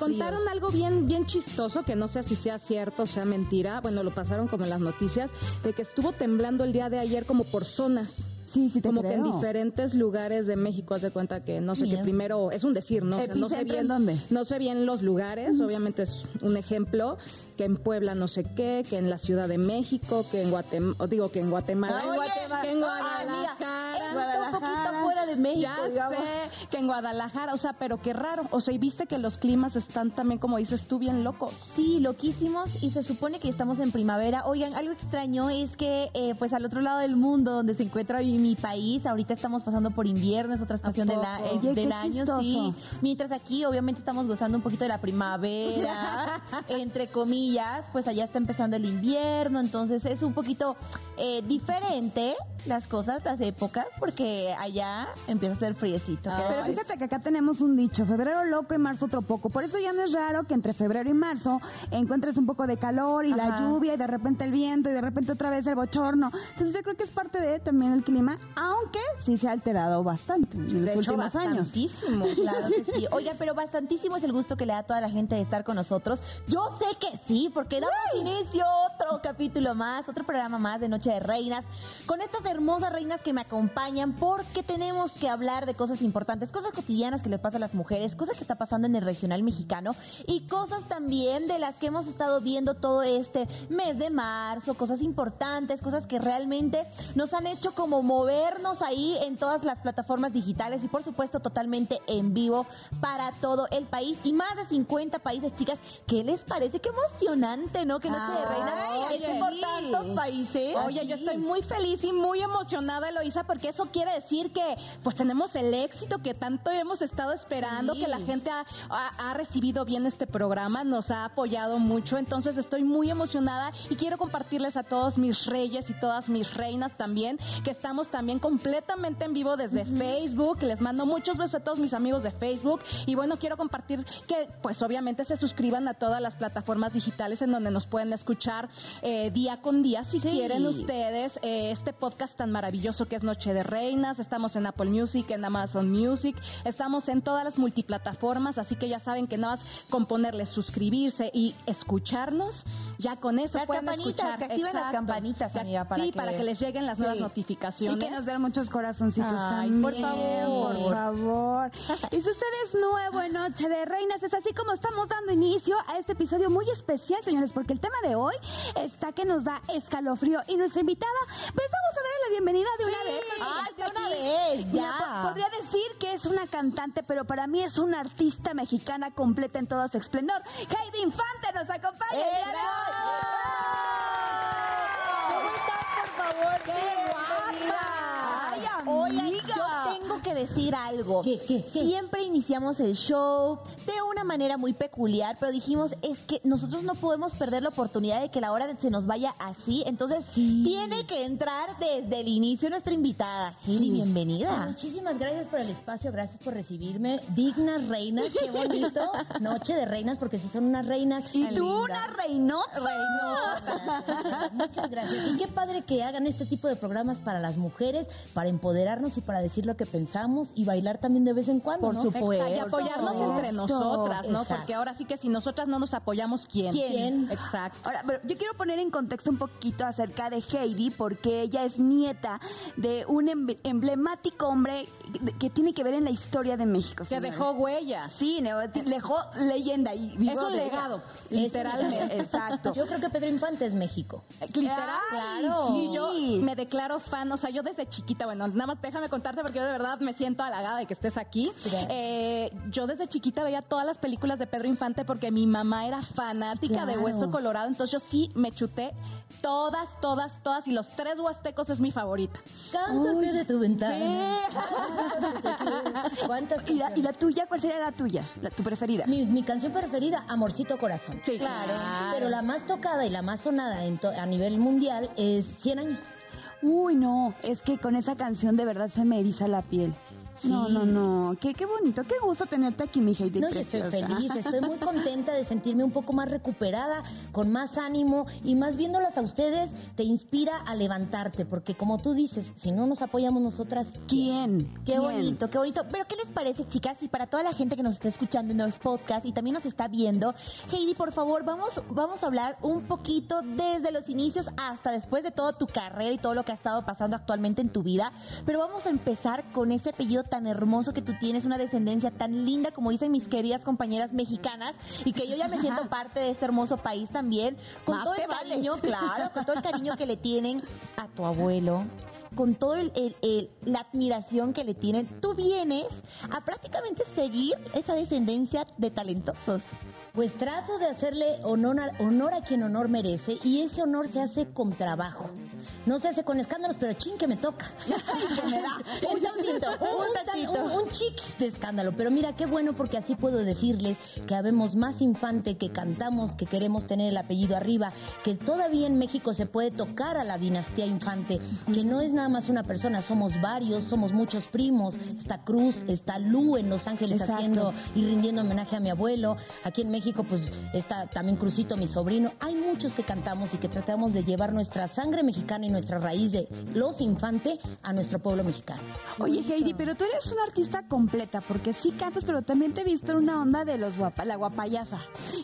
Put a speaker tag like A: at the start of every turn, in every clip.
A: contaron algo bien, bien chistoso, que no sé si sea cierto o sea mentira. Bueno, lo pasaron como en las noticias, de que estuvo temblando el día de ayer como por zonas.
B: Sí, sí, te
A: como que en diferentes lugares de México, haz de cuenta que no sé qué primero, es un decir, ¿no? O sea, no sé
B: ¿Epicentro
A: bien
B: en dónde?
A: No sé bien los lugares, obviamente es un ejemplo, que en Puebla no sé qué, que en la Ciudad de México, que en Guatemala, digo que en Guatemala,
B: Oye,
A: que en
B: ay, mira,
A: Guadalajara,
B: un poquito fuera de México,
A: ya
B: digamos.
A: sé, que en Guadalajara, o sea, pero qué raro, o sea, y viste que los climas están también, como dices tú, bien locos.
C: Sí, loquísimos y se supone que estamos en primavera. Oigan, algo extraño es que eh, pues al otro lado del mundo donde se encuentra mi, mi país, ahorita estamos pasando por invierno, es otra estación de la-
A: poco?
C: eh,
B: Oye,
C: del
B: qué
C: año,
B: chistoso.
C: sí. Mientras aquí obviamente estamos gozando un poquito de la primavera, entre comillas, pues allá está empezando el invierno, entonces es un poquito eh, diferente las cosas, las épocas, porque allá empieza a ser friecito.
A: Ah,
B: Pero fíjate que acá tenemos un dicho, febrero loco y marzo otro poco. Por eso ya no es raro que entre febrero y marzo encuentres un poco de calor y la lluvia y de repente el viento y de repente otra vez el bochorno. Entonces yo creo que es parte de también el clima, aunque sí se ha alterado bastante en los
A: hecho,
B: últimos años.
A: bastantísimo.
C: Claro que sí. Oigan, pero bastantísimo es el gusto que le da a toda la gente de estar con nosotros. Yo sé que sí, porque damos inicio a otro capítulo más, otro programa más de Noche de Reinas, con estas hermosas reinas que me acompañan, porque tenemos que hablar de cosas importantes, cosas cotidianas que les pasa a las mujeres, cosas que está pasando en el regional mexicano y cosas también de las que hemos estado viendo todo este mes de marzo, cosas importantes, cosas que realmente nos han hecho como movernos ahí en todas las plataformas digitales y por supuesto totalmente en vivo para todo el país y más de 50 países, chicas. ¿Qué les parece? Qué emocionante, ¿no? Que Noche de esté
A: oye,
C: por tantos países.
A: Oye, yo estoy muy feliz y muy emocionada, Eloisa, porque eso quiere decir que pues tenemos el éxito que tanto hemos estado esperando,
C: Sí.
A: que la gente ha, ha- ha recibido bien este programa, nos ha apoyado mucho, entonces estoy muy emocionada y quiero compartirles a todos mis reyes y todas mis reinas también, que estamos también completamente en vivo desde Facebook, les mando muchos besos a todos mis amigos de Facebook. Y bueno, quiero compartir que pues obviamente se suscriban a todas las plataformas digitales en donde nos pueden escuchar eh, día con día si
C: Sí.
A: quieren ustedes eh, este podcast tan maravilloso que es Noche de Reinas. Estamos en Apple Music, en Amazon Music, estamos en todas las multiplataformas, así que ya saben que nada más con ponerle suscribirse y escucharnos, ya con eso
C: Las
A: pueden escuchar.
C: que activen las campanitas, amiga, para
A: sí,
C: que-
A: para que les lleguen las
C: Sí.
A: nuevas
B: Y
A: notificaciones.
B: que nos den muchos corazoncitos
A: Ay,
B: también.
A: por favor.
B: Por favor. Y si usted es nuevo en Noche de Reinas, es así como estamos dando inicio a este episodio muy especial, señores, porque el tema de hoy está que nos da escalofrío. Y nuestra invitada, pues vamos a darle la bienvenida de una
A: Sí.
B: vez. porque
C: Ay, de una
B: aquí.
C: vez,
B: Mira,
C: ya.
B: po- podría decir que es una cantante, pero para mí es una artista mexicana completa en todo su esplendor. Heidi Infante nos acompaña. el de hoy.
C: ¿Cómo estás, por favor?
A: ¡Qué
C: Bienvenida.
B: Ay, amiga.
C: yo tengo decir algo.
D: ¿Qué, qué, qué?
C: Siempre iniciamos el show de una manera muy peculiar, pero dijimos, es que nosotros no podemos perder la oportunidad de que la hora se nos vaya así. Entonces, tiene que entrar desde el inicio nuestra invitada. Heidi, bienvenida.
D: Muchísimas gracias por el espacio, gracias por recibirme. Dignas reinas, qué bonito. Noche de reinas, porque si son unas reinas.
B: Y tú una reinota.
D: Reinotas. Muchas gracias. Y qué padre que hagan este tipo de programas para las mujeres, para empoderarnos y para decir lo que pensamos y bailar también de vez en cuando.
C: Por
D: ¿no?
C: supuesto.
A: Y apoyarnos
B: supuesto.
A: entre nosotras, ¿no?
D: Exacto.
A: Porque ahora sí que si nosotras no nos apoyamos, ¿quién?
D: ¿Quién?
A: Exacto.
B: Ahora, pero yo quiero poner en contexto un poquito acerca de Heidi, porque ella es nieta de un em- emblemático hombre que tiene que ver en la historia de México.
A: Que dejó huellas.
B: Sí, dejó leyenda y vivo
A: Es un legado, literalmente.
B: Exacto.
D: Yo creo que Pedro Infante es México.
A: Literal,
B: Ay,
A: claro. Y yo me declaro fan, o sea, yo desde chiquita, bueno, nada más déjame contarte porque yo de verdad me siento halagada de que estés aquí.
D: Claro.
A: Eh, yo desde chiquita veía todas las películas de Pedro Infante porque mi mamá era fanática de. Hueso Colorado, entonces yo sí me chuté todas, todas, todas, y los tres huastecos es mi favorita.
D: Pie de tu ventana.
A: Sí.
D: ¿Cuántas
B: ¿Y la,
D: canciones?
B: y la tuya cuál sería la tuya? La, tu preferida.
D: Mi, mi canción preferida, Amorcito Corazón.
A: Sí, claro.
D: Pero la más tocada y la más sonada en a nivel mundial es 100 años.
B: Uy, no, es que con esa canción de verdad se me eriza la piel. No, no, no. Qué, qué bonito, qué gusto tenerte aquí, mi Heidi
D: No, yo estoy feliz, estoy muy contenta de sentirme un poco más recuperada, con más ánimo y más viéndolas a ustedes te inspira a levantarte, porque como tú dices, si no nos apoyamos nosotras,
B: ¿Quién?
C: Qué
B: ¿Quién?
C: bonito, qué bonito. Pero ¿qué les parece, chicas? Y para toda la gente que nos está escuchando en los podcasts y también nos está viendo, Heidi, por favor, vamos, vamos a hablar un poquito desde los inicios hasta después de toda tu carrera y todo lo que ha estado pasando actualmente en tu vida. Pero vamos a empezar con ese apellido tan hermoso que tú tienes, una descendencia tan linda, como dicen mis queridas compañeras mexicanas, y que yo ya me siento parte de este hermoso país también, con
B: Más
C: todo el
B: vale.
C: cariño, claro, con todo el cariño que le tienen a tu abuelo, con todo el, el- el- la admiración que le tienen, tú vienes a prácticamente seguir esa descendencia de talentosos.
D: Pues trato de hacerle honor a, honor a quien honor merece y ese honor se hace con trabajo. No se hace con escándalos, pero chin que me toca. que me da un tantito, un, tan- un- un chiquis de escándalo. Pero mira, qué bueno porque así puedo decirles que habemos más infante, que cantamos, que queremos tener el apellido arriba, que todavía en México se puede tocar a la dinastía infante, que no es nada más una persona, somos varios, somos muchos primos. Está Cruz, está Lu en Los Ángeles
B: Exacto.
D: haciendo y rindiendo homenaje a mi abuelo. Aquí en México, pues está también Crucito, mi sobrino. Hay muchos que cantamos y que tratamos de llevar nuestra sangre mexicana y nuestra raíz de los infante a nuestro pueblo mexicano.
B: Oye, Heidi, pero tú eres una artista completa, porque sí cantas, pero también te en una onda de los guapa, la guapayasa.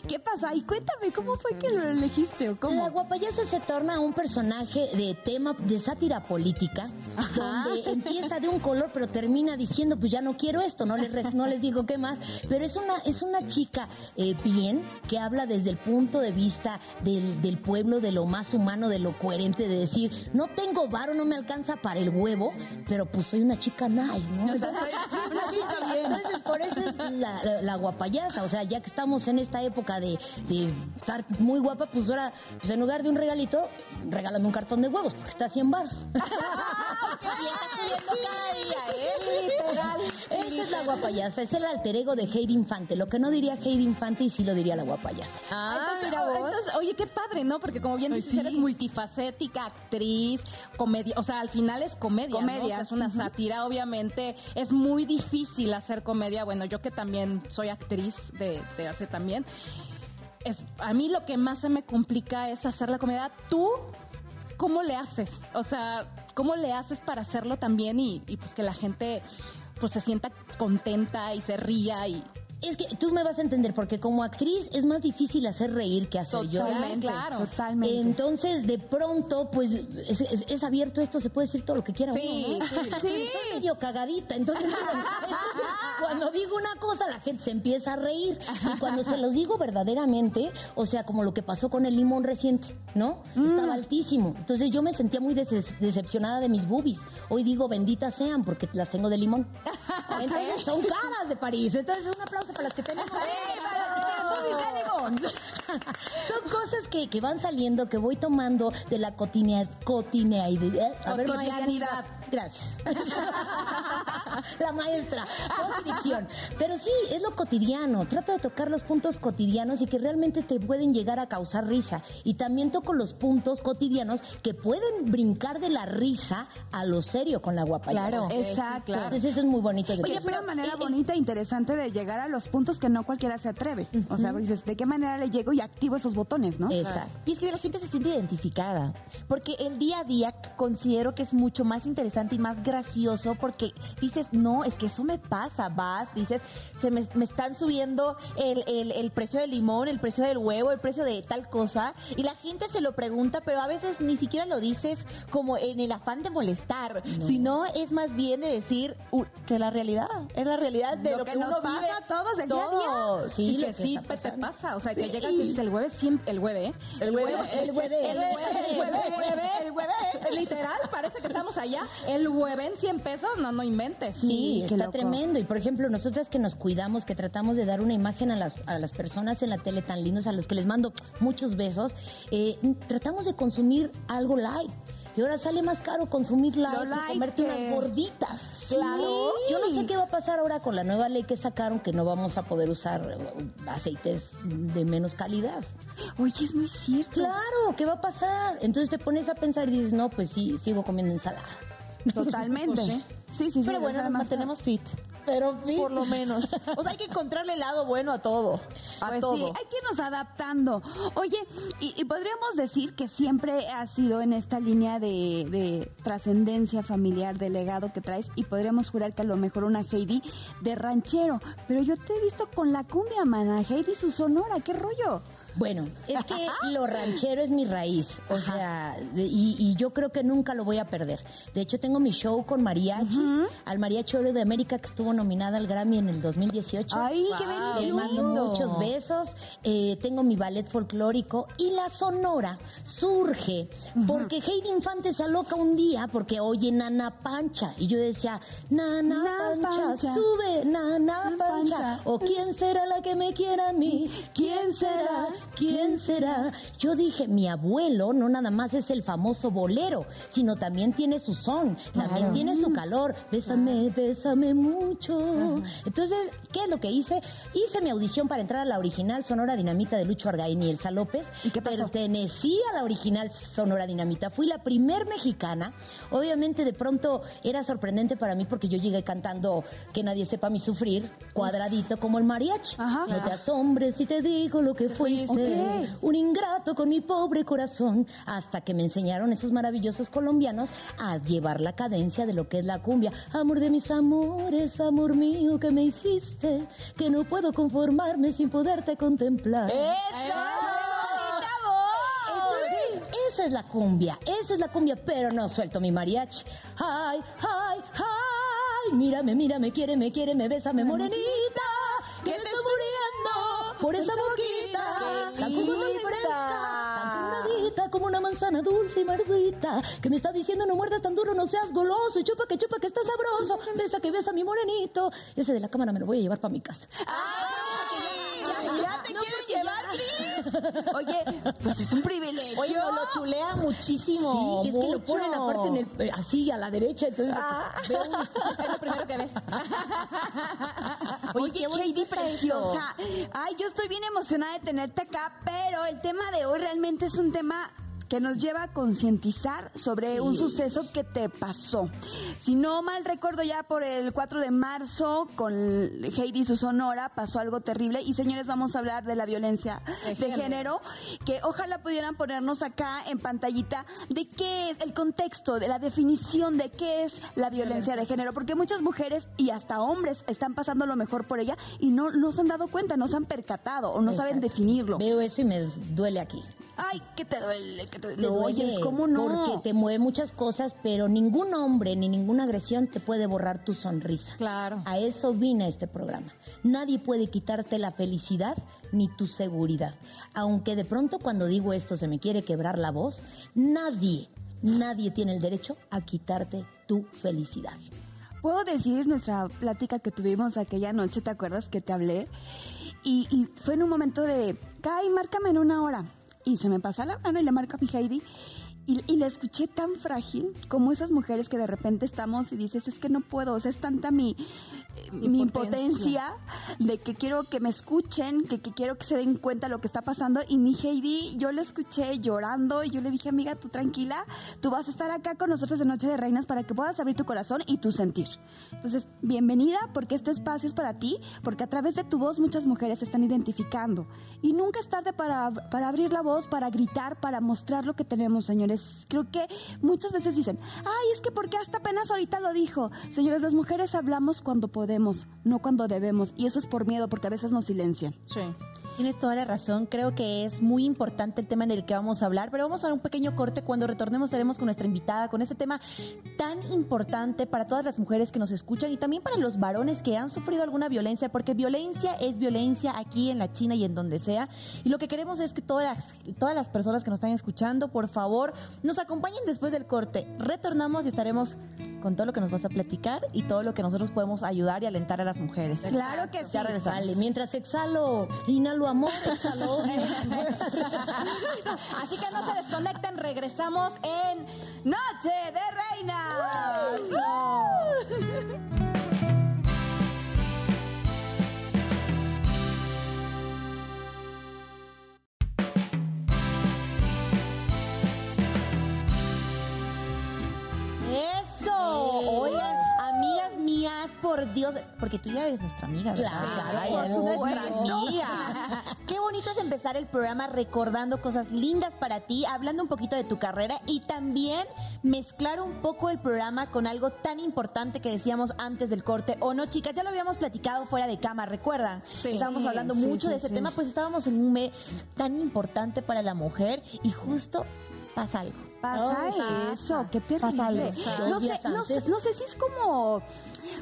B: ¿Qué pasa? Y cuéntame, ¿cómo fue que lo elegiste o
D: La
B: cómo?
D: guapayasa se torna un personaje de tema de sátira política,
B: Ajá.
D: donde empieza de un color pero termina diciendo pues ya no quiero esto, no les no les digo qué más, pero es una es una chica eh, bien que habla desde el punto de vista del, del pueblo, de lo más humano, de lo coherente, de decir no tengo varo, no me alcanza para el huevo, pero pues soy una chica nice, ¿no? Una chica bien. Entonces por eso es la, la- la guapayasa, o sea ya que estamos en esta época de, de estar muy guapa, pues ahora pues en lugar de un regalito, regálame un cartón de huevos porque está a 100 baros. Esa es la guapayasa, es el alter ego de Heidi Infante. Lo que no diría Heidi Infante y sí lo diría la guapayasa.
A: entonces, oh, entonces, oye, qué padre, ¿no? Porque como bien dices, eres multifacética, actriz, comedia, o sea, al final es comedia, ¿no?
B: Comedia,
A: O sea, es una sátira, obviamente. Es muy difícil hacer comedia. Bueno, yo que también soy actriz de, de hace también. Es, a mí lo que más se me complica es hacer la comedia. Tú, ¿cómo le haces? O sea, ¿cómo le haces para hacerlo también y, y pues que la gente pues se sienta contenta y se ría y
D: Es que tú me vas a entender porque como actriz es más difícil hacer reír que hacer llorar.
A: Totalmente, claro.
B: Totalmente.
D: Entonces, de pronto, pues es, es- es abierto esto, se puede decir todo lo que quiera.
A: Sí,
D: uno, ¿no?
A: sí.
D: Porque soy medio cagadita. Entonces, entonces, cuando digo una cosa, la gente se empieza a reír. Y cuando se los digo verdaderamente, o sea, como lo que pasó con el limón reciente, ¿no? Estaba altísimo. Entonces, yo me sentía muy des- decepcionada de mis boobies. Hoy digo, benditas sean, porque las tengo de limón. Entonces, son caras de París. Entonces, un aplauso para las que tenemos. Son cosas que, que van saliendo, que voy tomando de la cotinea, cotineidad. A ver,
A: Cotidianidad.
D: Gracias. la maestra. Postdicción. Pero sí, es lo cotidiano. Trato de tocar los puntos cotidianos y que realmente te pueden llegar a causar risa. Y también toco los puntos cotidianos que pueden brincar de la risa a lo serio con la guapa.
B: Claro, exacto.
D: Entonces eso es muy bonito. de
B: Oye, pero una manera bonita e interesante de llegar a los puntos que no cualquiera se atreve. O sea, dices, ¿de qué manera le llego y activo esos botones, no?
D: Exacto.
C: Y es que la gente se siente identificada, porque el día a día considero que es mucho más interesante y más gracioso porque dices, no, es que eso me pasa, vas, dices, se me, me están subiendo el, el- el precio del limón, el precio del huevo, el precio de tal cosa, y la gente se lo pregunta, pero a veces ni siquiera lo dices como en el afán de molestar, sino es más bien de decir uh, que la realidad, es la realidad de lo,
B: Lo que nos pasa
C: vive
B: a todos el día a día.
C: todos.
D: Sí,
A: y
D: lo
A: que
D: que
A: sí pe- te pasa, o sea, que llegas y dices el hueve siempre, el hueve, ¿eh?
C: El hueve,
D: el hueve,
A: el hueve, el hueve, literal, parece que estamos allá, el hueve en 100 pesos, no, no inventes.
D: Sí, está tremendo. Y por ejemplo, nosotras que nos cuidamos, que tratamos de dar una imagen a las, a las personas en la tele tan lindos, a los que les mando muchos besos, eh, tratamos de consumir algo light. Y ahora sale más caro consumir light, que
B: light
D: comerte unas gorditas.
B: Claro.
D: Yo no sé qué va a pasar ahora con la nueva ley que sacaron, que no vamos a poder usar eh, aceites de menos calidad.
B: Oye, es muy cierto.
D: Claro, ¿qué va a pasar? Entonces te pones a pensar y dices, no, pues sí, sigo comiendo ensalada.
B: Totalmente.
A: Pues sí.
B: sí, sí, sí.
C: Pero bueno, nos
B: además-
C: mantenemos fit.
D: Pero sí.
C: Por lo menos. O sea, hay que encontrarle el lado bueno a todo. A
B: Pues
C: todo.
B: sí, hay que irnos adaptando. Oye, y, y podríamos decir que siempre has sido en esta línea de, de trascendencia familiar, de legado que traes, y podríamos jurar que a lo mejor una Heidi de ranchero. Pero yo te he visto con la cumbia, mana. Heidi su sonora, ¿qué rollo?
D: Bueno, es que lo ranchero es mi raíz, o sea, y, y yo creo que nunca lo voy a perder. De hecho, tengo mi show con mariachi, al Mariachi Oro de América, que estuvo nominada al Grammy en el 2018.
B: ¡Ay, qué
D: Le
B: bendición!
D: mando muchos besos. Eh, tengo mi ballet folclórico y la sonora surge porque Heidi Infante se aloca un día porque oye Nana Pancha y yo decía Nana Pancha,
B: Pancha.
D: sube Nana Pancha. o quién será la que me quiera a mí quién será quién será yo dije mi abuelo no nada más es el famoso bolero sino también tiene su son también tiene su calor bésame bésame mucho entonces qué es lo que hice hice mi audición para entrar a la original Sonora Dinamita de Lucho Argaín y Elsa López
B: ¿Y qué pasó?
D: pertenecí a la original Sonora Dinamita. Fui la primer mexicana. Obviamente de pronto era sorprendente para mí porque yo llegué cantando Que nadie sepa mi sufrir, cuadradito como el mariachi.
B: Ajá.
D: no te asombres si te digo lo que fuiste. Un ingrato con mi pobre corazón. Hasta que me enseñaron esos maravillosos colombianos a llevar la cadencia de lo que es la cumbia. Amor de mis amores, amor mío que me hiciste. Que no puedo conformarme sin poderte contemplar. Eso es la cumbia, eso es la cumbia, pero no suelto mi mariachi. Ay, ay, ay, mírame, mírame, quiere, me quiere, me besa, me morenita, que me estoy muriendo por esa boquita, tan coloradita como una manzana dulce y madurita, que me está diciendo no muerdas tan duro, no seas goloso, y chupa que chupa que está sabroso, besa que besa mi morenito. Ese de la cámara me lo voy a llevar para mi casa.
B: ¡Ya Oye, pues es un privilegio.
C: Oye, no, lo chulea muchísimo.
D: Sí, es que lo ponen aparte en el, así a la derecha, entonces
C: Ah.
D: veo
A: Es lo primero que ves.
B: Oye,
C: qué
B: preciosa. Ay, yo estoy bien emocionada de tenerte acá, pero el tema de hoy realmente es un tema que nos lleva a concientizar sobre un suceso que te pasó. Si no mal recuerdo ya por el 4 de marzo con Heidi y su sonora pasó algo terrible y señores vamos a hablar de la violencia de, género. que ojalá pudieran ponernos acá en pantallita de qué es el contexto, de la definición de qué es la violencia de género, porque muchas mujeres y hasta hombres están pasando lo mejor por ella y no, no se han dado cuenta, no se han percatado o no saben definirlo.
D: Veo eso y me duele aquí.
B: Ay, que te duele, que te,
D: Te
B: no,
D: duele
B: oyes, ¿cómo no?
D: Porque te mueve muchas cosas, pero ningún hombre ni ninguna agresión te puede borrar tu sonrisa.
A: Claro.
D: A eso vine este programa. Nadie puede quitarte la felicidad ni tu seguridad. Aunque de pronto cuando digo esto se me quiere quebrar la voz, nadie, nadie tiene el derecho a quitarte tu felicidad.
B: Puedo decir nuestra plática que tuvimos aquella noche, ¿te acuerdas que te hablé? Y, y fue en un momento de, Kai, márcame en una hora. Y se me pasa la mano y le marco a mi Heidi. Y, y la escuché tan frágil como esas mujeres que de repente estamos y dices, es que no puedo, o sea, es tanta mi, mi impotencia de que quiero que me escuchen, que, que quiero que se den cuenta lo que está pasando. Y mi Heidi, yo la escuché llorando y yo le dije, amiga, tú tranquila, tú vas a estar acá con nosotros de Noche de Reinas para que puedas abrir tu corazón y tu sentir. Entonces, bienvenida porque este espacio es para ti, porque a través de tu voz muchas mujeres se están identificando. Y nunca es tarde para, para abrir la voz, para gritar, para mostrar lo que tenemos, señores. Creo que muchas veces dicen, ay, es que porque hasta apenas ahorita lo dijo. Señores, las mujeres hablamos cuando podemos, no cuando debemos. Y eso es por miedo, porque a veces nos silencian.
A: Sí.
C: Tienes toda la razón, creo que es muy importante el tema en el que vamos a hablar, pero vamos a dar un pequeño corte. Cuando retornemos estaremos con nuestra invitada, con este tema tan importante para todas las mujeres que nos escuchan y también para los varones que han sufrido alguna violencia, porque violencia es violencia aquí en la China y en donde sea. Y lo que queremos es que todas las, todas las personas que nos están escuchando, por favor, nos acompañen después del corte. Retornamos y estaremos con todo lo que nos vas a platicar y todo lo que nosotros podemos ayudar y alentar a las mujeres.
B: Claro que sí.
C: Ya regresamos.
D: Vale, mientras exhalo, inhalo amor, exhalo.
A: Así que no se desconecten, regresamos en
B: Noche de Reinas.
C: ¡Eso! Por Dios, porque tú ya eres nuestra amiga, ¿verdad?
D: Claro,
C: Ay,
D: por supuesto.
C: amiga. Qué bonito es empezar el programa recordando cosas lindas para ti, hablando un poquito de tu carrera y también mezclar un poco el programa con algo tan importante que decíamos antes del corte. ¿O no, chicas? Ya lo habíamos platicado fuera de cama, ¿recuerdan?
A: Sí.
C: Estábamos hablando
B: Sí,
C: mucho
B: sí,
C: de ese tema, pues estábamos en un mes tan importante para la mujer y justo pasa algo.
B: Pasa
D: Ay,
B: eso,
C: pasa.
B: qué terrible.
C: Pasa algo.
B: No sé, no, sé, no sé si es como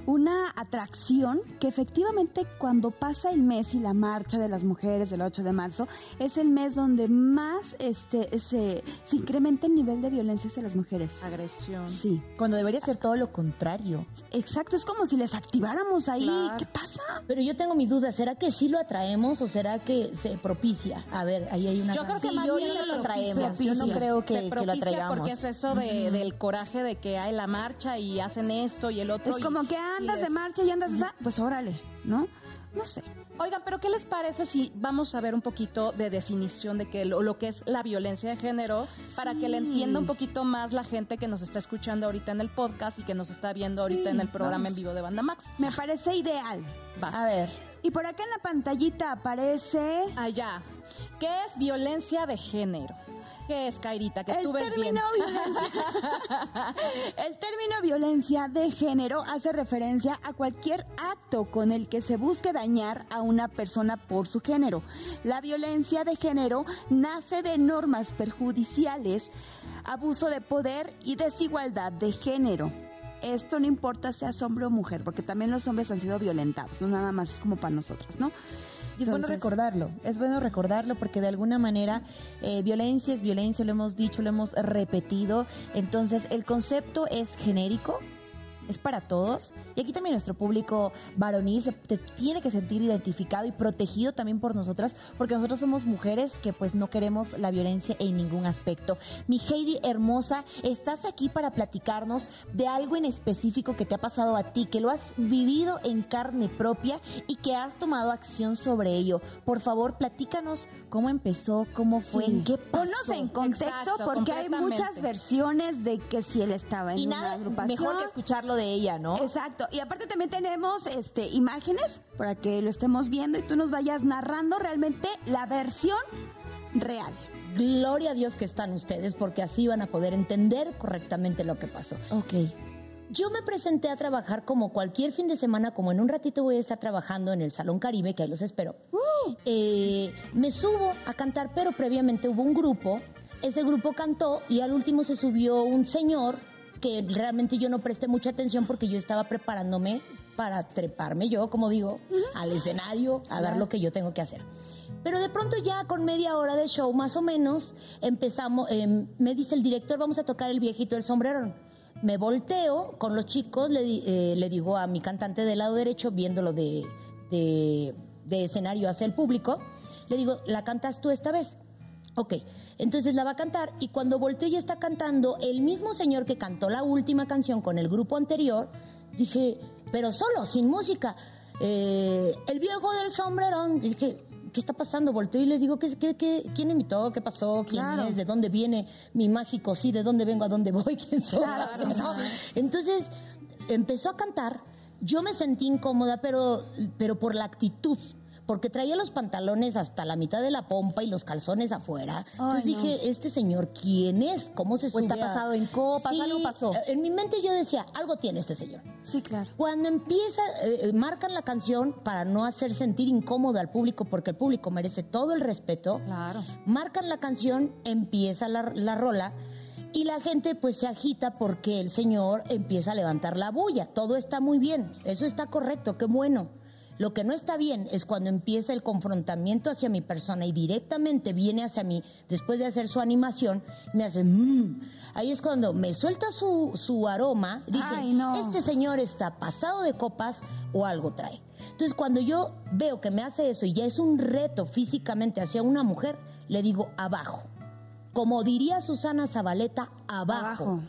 B: una atracción que efectivamente cuando pasa el mes y la marcha de las mujeres del 8 de marzo es el mes donde más este se, se incrementa el nivel de violencia hacia las mujeres.
A: Agresión.
B: Sí,
C: Cuando debería ser todo lo contrario.
B: exacto, es como si les activáramos ahí.
A: Claro.
B: ¿Qué pasa?
D: Pero yo tengo mi duda, ¿será que sí lo atraemos o será que se propicia? A ver, ahí hay una...
A: Yo creo que
C: Sí,
A: más
C: yo
A: bien
C: lo traemos. Yo no creo que,
A: se
C: que lo
A: propicia
C: atraigamos.
A: porque es eso de, del coraje de que hay la marcha y hacen esto y el otro.
B: Es
A: y-
B: como que andas de marcha y andas de... esa- Pues órale, ¿no? No sé.
A: Oigan, pero ¿qué les parece si vamos a ver un poquito de definición de que lo, lo que es la violencia de género para que le entienda un poquito más la gente que nos está escuchando ahorita en el podcast y que nos está viendo ahorita en el programa
B: vamos.
A: en vivo de Banda Max?
B: Me parece ideal.
A: Va.
C: A ver,
B: Y por acá en la pantallita aparece...
A: Allá. ¿Qué es violencia de género? ¿Qué es, Kairita? Que
B: El
A: tú ves bien.
B: violencia, el término violencia de género hace referencia a cualquier acto con el que se busque dañar a una persona por su género. La violencia de género nace de normas perjudiciales, abuso de poder y desigualdad de género. Esto no importa seas hombre o mujer, porque también los hombres han sido violentados, no nada más es como para nosotras, ¿no?
C: Y es bueno recordarlo, es bueno recordarlo porque de alguna manera eh, violencia es violencia, lo hemos dicho, lo hemos repetido. Entonces el concepto es genérico, es para todos. Y aquí también nuestro público varonil se te tiene que sentir identificado y protegido también por nosotras, porque nosotros somos mujeres que pues no queremos la violencia en ningún aspecto. Mi Heidi hermosa, estás aquí para platicarnos de algo en específico que te ha pasado a ti, que lo has vivido en carne propia y que has tomado acción sobre ello. Por favor, platícanos cómo empezó, cómo fue,
B: Sí.
C: qué pasó.
B: Ponnos en contexto
A: Exacto,
B: porque hay muchas versiones de que si él estaba en
C: y
B: una
C: nada
B: agrupación.
C: mejor que escucharlo de ella, ¿no?
B: Exacto. Y aparte también tenemos este imágenes para que lo estemos viendo y tú nos vayas narrando realmente la versión real.
D: Gloria a Dios que están ustedes porque así van a poder entender correctamente lo que pasó.
C: Ok.
D: Yo me presenté a trabajar como cualquier fin de semana, como en un ratito voy a estar trabajando en el Salón Caribe, que ahí los espero. Eh, me subo a cantar, pero previamente hubo un grupo. Ese grupo cantó y al último se subió un señor que realmente yo no presté mucha atención porque yo estaba preparándome para treparme yo, como digo, al escenario, a dar lo que yo tengo que hacer. Pero de pronto ya con media hora de show más o menos empezamos, eh, me dice el director, vamos a tocar el viejito del sombrerón. Me volteo con los chicos, le, eh, le digo a mi cantante del lado derecho, viéndolo de, de, de escenario hacia el público, le digo, ¿la cantas tú esta vez? Ok, entonces la va a cantar y cuando volteo y está cantando el mismo señor que cantó la última canción con el grupo anterior, dije, pero solo, sin música. Eh, el viejo del sombrerón, dije, ¿qué está pasando? Volteo y les digo, ¿qué, qué, qué- quién invitó? ¿Qué pasó? ¿Quién
B: Claro.
D: es? ¿De dónde viene mi mágico? Sí, ¿de dónde vengo? ¿A dónde voy? ¿Quién soy? Entonces empezó a cantar. Yo me sentí incómoda, pero, pero por la actitud. Porque traía los pantalones hasta la mitad de la pompa y los calzones afuera. Entonces
B: no.
D: dije, ¿este señor quién es? ¿Cómo se
C: está
D: sube a-
C: pasado en copas,
D: Sí,
C: algo pasó.
D: eh, En mi mente yo decía, algo tiene este señor.
B: Sí, claro.
D: Cuando empieza, eh, eh, marcan la canción para no hacer sentir incómodo al público, porque el público merece todo el respeto.
A: Claro.
D: Marcan la canción, empieza la, la rola y la gente pues se agita porque el señor empieza a levantar la bulla. Todo está muy bien, eso está correcto, qué bueno. Lo que no está bien es cuando empieza el confrontamiento hacia mi persona y directamente viene hacia mí después de hacer su animación, me hace mmm. Ahí es cuando me suelta su, su aroma. Dije,
B: Ay, no.
D: este señor está pasado de copas o algo trae. Entonces, cuando yo veo que me hace eso y ya es un reto físicamente hacia una mujer, le digo abajo. Como diría Susana Zabaleta, abajo.
B: Abajo.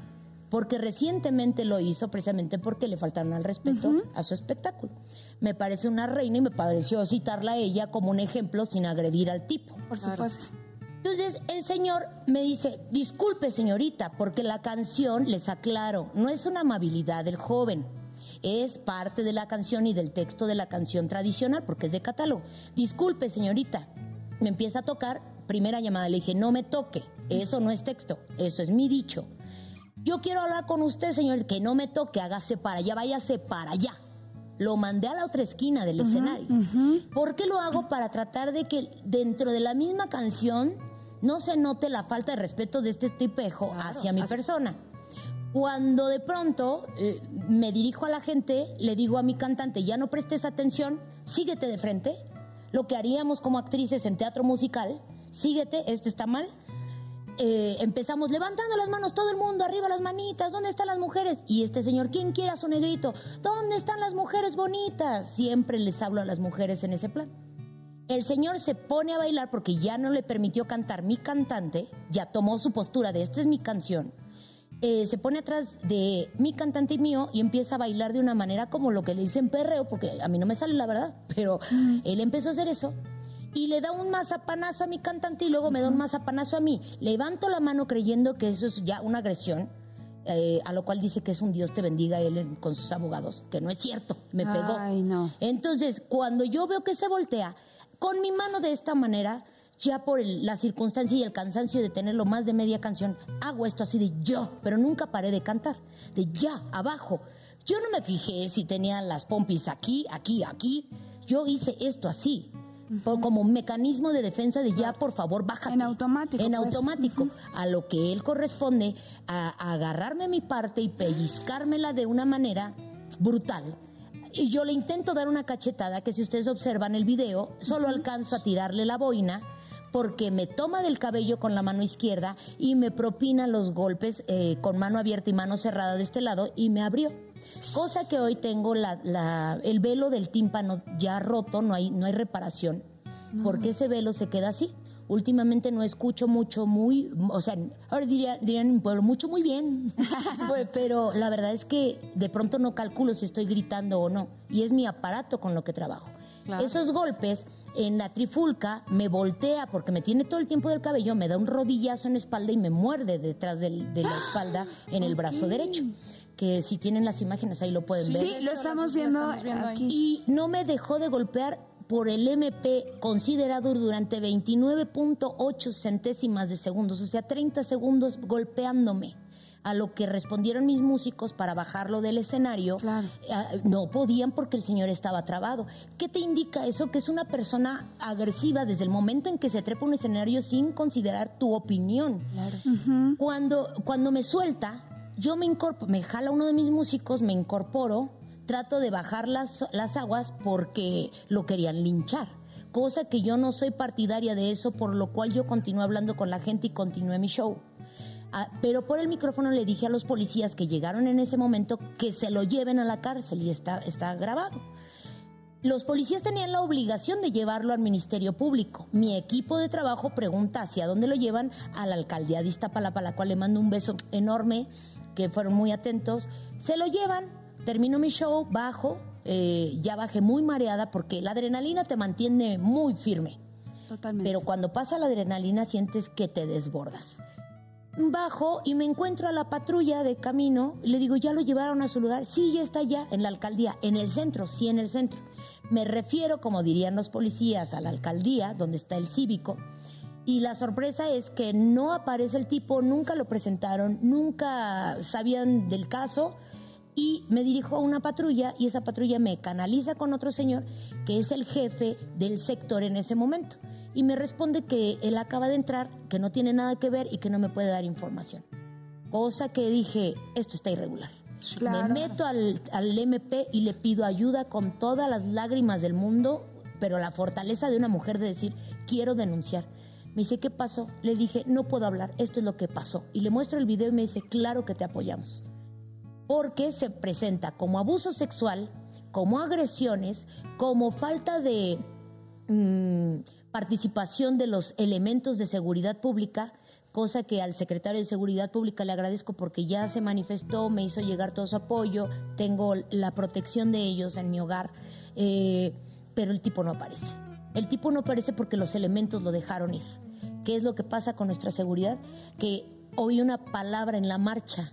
D: Porque recientemente lo hizo precisamente porque le faltaron al respeto a su espectáculo. Me parece una reina y me pareció citarla a ella como un ejemplo sin agredir al tipo.
B: Por supuesto.
D: Entonces el señor me dice, disculpe señorita, porque la canción, les aclaro, no es una amabilidad del joven. Es parte de la canción y del texto de la canción tradicional, porque es de catálogo. Disculpe, señorita, me empieza a tocar, primera llamada, le dije, no me toque, eso no es texto, eso es mi dicho. Yo quiero hablar con usted, señor, que no me toque, hágase para allá, váyase para allá. Lo mandé a la otra esquina del escenario. ¿Por qué lo hago? Para tratar de que dentro de la misma canción no se note la falta de respeto de este tipejo hacia mi persona. Cuando de pronto eh, me dirijo a la gente, le digo a mi cantante, ya no prestes atención, síguete de frente, lo que haríamos como actrices en teatro musical, síguete, esto está mal, eh, empezamos levantando las manos, todo el mundo, arriba las manitas, ¿dónde están las mujeres? Y este señor, ¿quién quiere a su negrito? ¿Dónde están las mujeres bonitas? Siempre les hablo a las mujeres en ese plan. El señor se pone a bailar porque ya no le permitió cantar mi cantante, ya tomó su postura de esta es mi canción. Eh, se pone atrás de mi cantante y mío y empieza a bailar de una manera como lo que le dicen perreo, porque a mí no me sale la verdad, pero él empezó a hacer eso y le da un mazapanazo a mi cantante y luego me da un mazapanazo a mí. Levanto la mano creyendo que eso es ya una agresión. Eh, a lo cual dice que es un Dios te bendiga él con sus abogados, que no es cierto, me pegó.
B: Ay, no.
D: Entonces, cuando yo veo que se voltea, con mi mano de esta manera, ya por el- la circunstancia y el cansancio de tenerlo más de media canción, hago esto así de yo, pero nunca paré de cantar, de ya, abajo. Yo no me fijé si tenía las pompis aquí, aquí, aquí. Yo hice esto así, por- como un mecanismo de defensa de ya, por favor, bájate.
B: En automático,
D: En
B: pues.
D: automático. A lo que él corresponde, a, a agarrarme mi parte y pellizcármela de una manera brutal. Y yo le intento dar una cachetada que si ustedes observan el video, solo alcanzo a tirarle la boina porque me toma del cabello con la mano izquierda y me propina los golpes eh, con mano abierta y mano cerrada de este lado y me abrió. Cosa que hoy tengo la- la- el velo del tímpano ya roto, no hay, no hay reparación, porque ese velo se queda así. Últimamente no escucho mucho, muy, o sea, ahora diría, dirían en mi pueblo, mucho, muy bien. Pero la verdad es que de pronto no calculo si estoy gritando o no. Y es mi aparato con lo que trabajo.
A: Claro.
D: Esos golpes en la trifulca me voltea porque me tiene todo el tiempo del cabello, me da un rodillazo en la espalda y me muerde detrás del- de la espalda en el brazo derecho. Que si tienen las imágenes ahí lo pueden ver.
B: Sí, lo estamos
A: lo
B: viendo,
A: estamos viendo
B: aquí.
D: Y no me dejó de golpear por el MP considerado durante 29.8 centésimas de segundos, o sea, 30 segundos golpeándome. A lo que respondieron mis músicos para bajarlo del escenario.
B: Claro.
D: Ah, No podían porque el señor estaba trabado. ¿Qué te indica eso? Que es una persona agresiva desde el momento en que se trepa a un escenario sin considerar tu opinión. Cuando, cuando me suelta, yo me incorporo, me jala uno de mis músicos, me incorporo, trato de bajar las, las aguas porque lo querían linchar. Cosa que yo no soy partidaria de eso, por lo cual yo continué hablando con la gente y continué mi show. Ah, pero por el micrófono le dije a los policías que llegaron en ese momento que se lo lleven a la cárcel y está, está grabado. Los policías tenían la obligación de llevarlo al Ministerio Público. Mi equipo de trabajo pregunta hacia dónde lo llevan a la alcaldía de Iztapalapa, la cual le mando un beso enorme, que fueron muy atentos. Se lo llevan, termino mi show, bajo, eh, ya bajé muy mareada porque la adrenalina te mantiene muy firme.
B: Totalmente.
D: Pero cuando pasa la adrenalina sientes que te desbordas. Bajo y me encuentro a la patrulla de camino. Le digo, ¿ya lo llevaron a su lugar? Sí, ya está allá, en la alcaldía. En el centro, sí, en el centro. Me refiero, como dirían los policías, a la alcaldía, donde está el cívico. Y la sorpresa es que no aparece el tipo, nunca lo presentaron, nunca sabían del caso. Y me dirijo a una patrulla y esa patrulla me canaliza con otro señor que es el jefe del sector en ese momento. Y me responde que él acaba de entrar, que no tiene nada que ver y que no me puede dar información. Cosa que dije, esto está irregular.
B: Claro.
D: Me meto al, al MP y le pido ayuda con todas las lágrimas del mundo, pero la fortaleza de una mujer de decir, quiero denunciar. Me dice, ¿qué pasó? Le dije, no puedo hablar, esto es lo que pasó. Y le muestro el video y me dice, claro que te apoyamos. Porque se presenta como abuso sexual, como agresiones, como falta de mm, participación de los elementos de seguridad pública, cosa que al secretario de Seguridad Pública le agradezco porque ya se manifestó, me hizo llegar todo su apoyo, tengo la protección de ellos en mi hogar, eh, pero el tipo no aparece. El tipo no aparece porque los elementos lo dejaron ir. ¿Qué es lo que pasa con nuestra seguridad? Que oí una palabra en la marcha.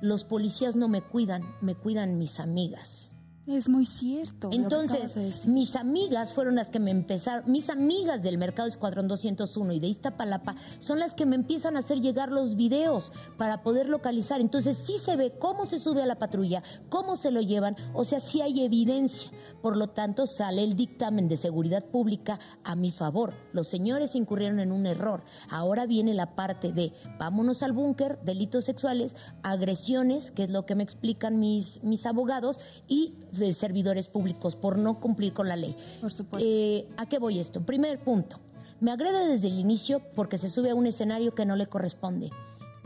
D: los policías no me cuidan, me cuidan mis amigas.
B: Es muy cierto.
D: Entonces,
B: de
D: mis amigas fueron las que me empezaron, mis amigas del Mercado Escuadrón 201 y de Iztapalapa son las que me empiezan a hacer llegar los videos para poder localizar. Entonces, sí se ve cómo se sube a la patrulla, cómo se lo llevan, o sea, sí hay evidencia. Por lo tanto, sale el dictamen de seguridad pública a mi favor. Los señores incurrieron en un error. Ahora viene la parte de vámonos al búnker, delitos sexuales, agresiones, que es lo que me explican mis, mis abogados, y servidores públicos por no cumplir con la ley.
B: Por supuesto.
D: Eh, ¿A qué voy esto? Primer punto. Me agrede desde el inicio porque se sube a un escenario que no le corresponde.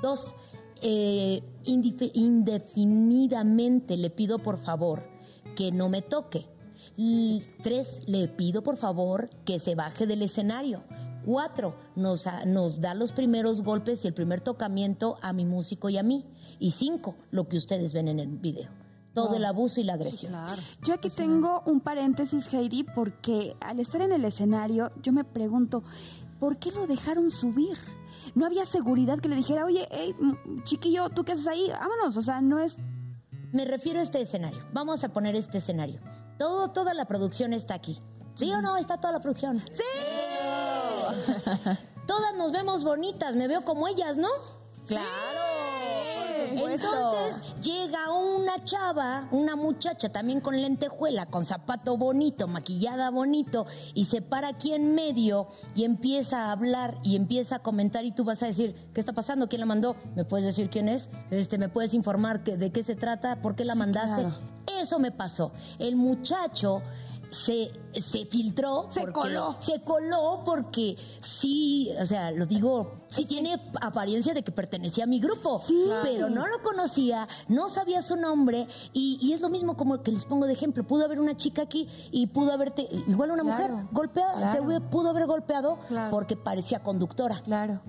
D: Dos, eh, indefinidamente le pido por favor que no me toque. Y tres, le pido por favor que se baje del escenario. Cuatro, nos, nos da los primeros golpes y el primer tocamiento a mi músico y a mí. Y cinco, lo que ustedes ven en el video. Todo el abuso y la agresión.
A: Claro.
B: Yo aquí tengo un paréntesis, Heidi, porque al estar en el escenario, yo me pregunto, ¿por qué lo dejaron subir? No había seguridad que le dijera, oye, hey, mm, chiquillo, ¿tú qué haces ahí? Vámonos. O sea, no es.
D: Me refiero a este escenario. Vamos a poner este escenario. Todo, toda la producción está aquí. ¿Sí o no? Está toda la producción. ¡Sí! Todas nos vemos bonitas, me veo como ellas, ¿no? Entonces llega una chava, una muchacha también con lentejuela, con zapato bonito, maquillada bonito, y se para aquí en medio y empieza a hablar y empieza a comentar y tú vas a decir, ¿qué está pasando? ¿Quién la mandó? ¿Me puedes decir quién es? Este, ¿Me puedes informar que- de qué se trata? ¿Por qué la mandaste?
B: claro.
D: Eso me pasó. El muchacho se, se filtró.
B: Se
D: porque-
B: coló.
D: Se coló porque sí, o sea, lo digo, sí tiene apariencia de que pertenecía a mi grupo, pero no lo conocía, no sabía su nombre y, y es lo mismo como que les pongo de ejemplo. Pudo haber una chica aquí y pudo haberte, igual una
C: Claro,
D: mujer golpeada, te
C: claro.
D: pudo haber golpeado
C: Claro.
D: porque parecía conductora.
C: Claro.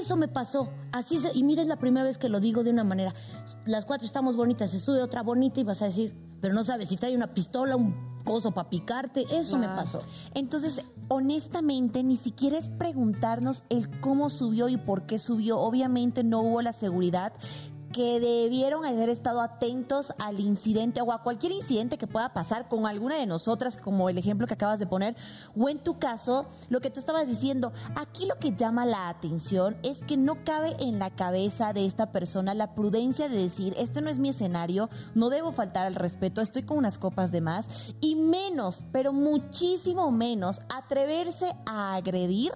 D: Eso me pasó. Así se- y mira, es la primera vez que lo digo de una manera. Las cuatro estamos bonitas, se sube otra bonita y vas a decir, pero no sabes si trae una pistola, un coso para picarte. Eso me pasó.
C: Entonces, honestamente, ni siquiera es preguntarnos el cómo subió y por qué subió. Obviamente no hubo la seguridad que debieron haber estado atentos al incidente o a cualquier incidente que pueda pasar con alguna de nosotras, como el ejemplo que acabas de poner, o en tu caso, lo que tú estabas diciendo. Aquí lo que llama la atención es que no cabe en la cabeza de esta persona la prudencia de decir, este no es mi escenario, no debo faltar al respeto, estoy con unas copas de más, y menos, pero muchísimo menos, atreverse a agredir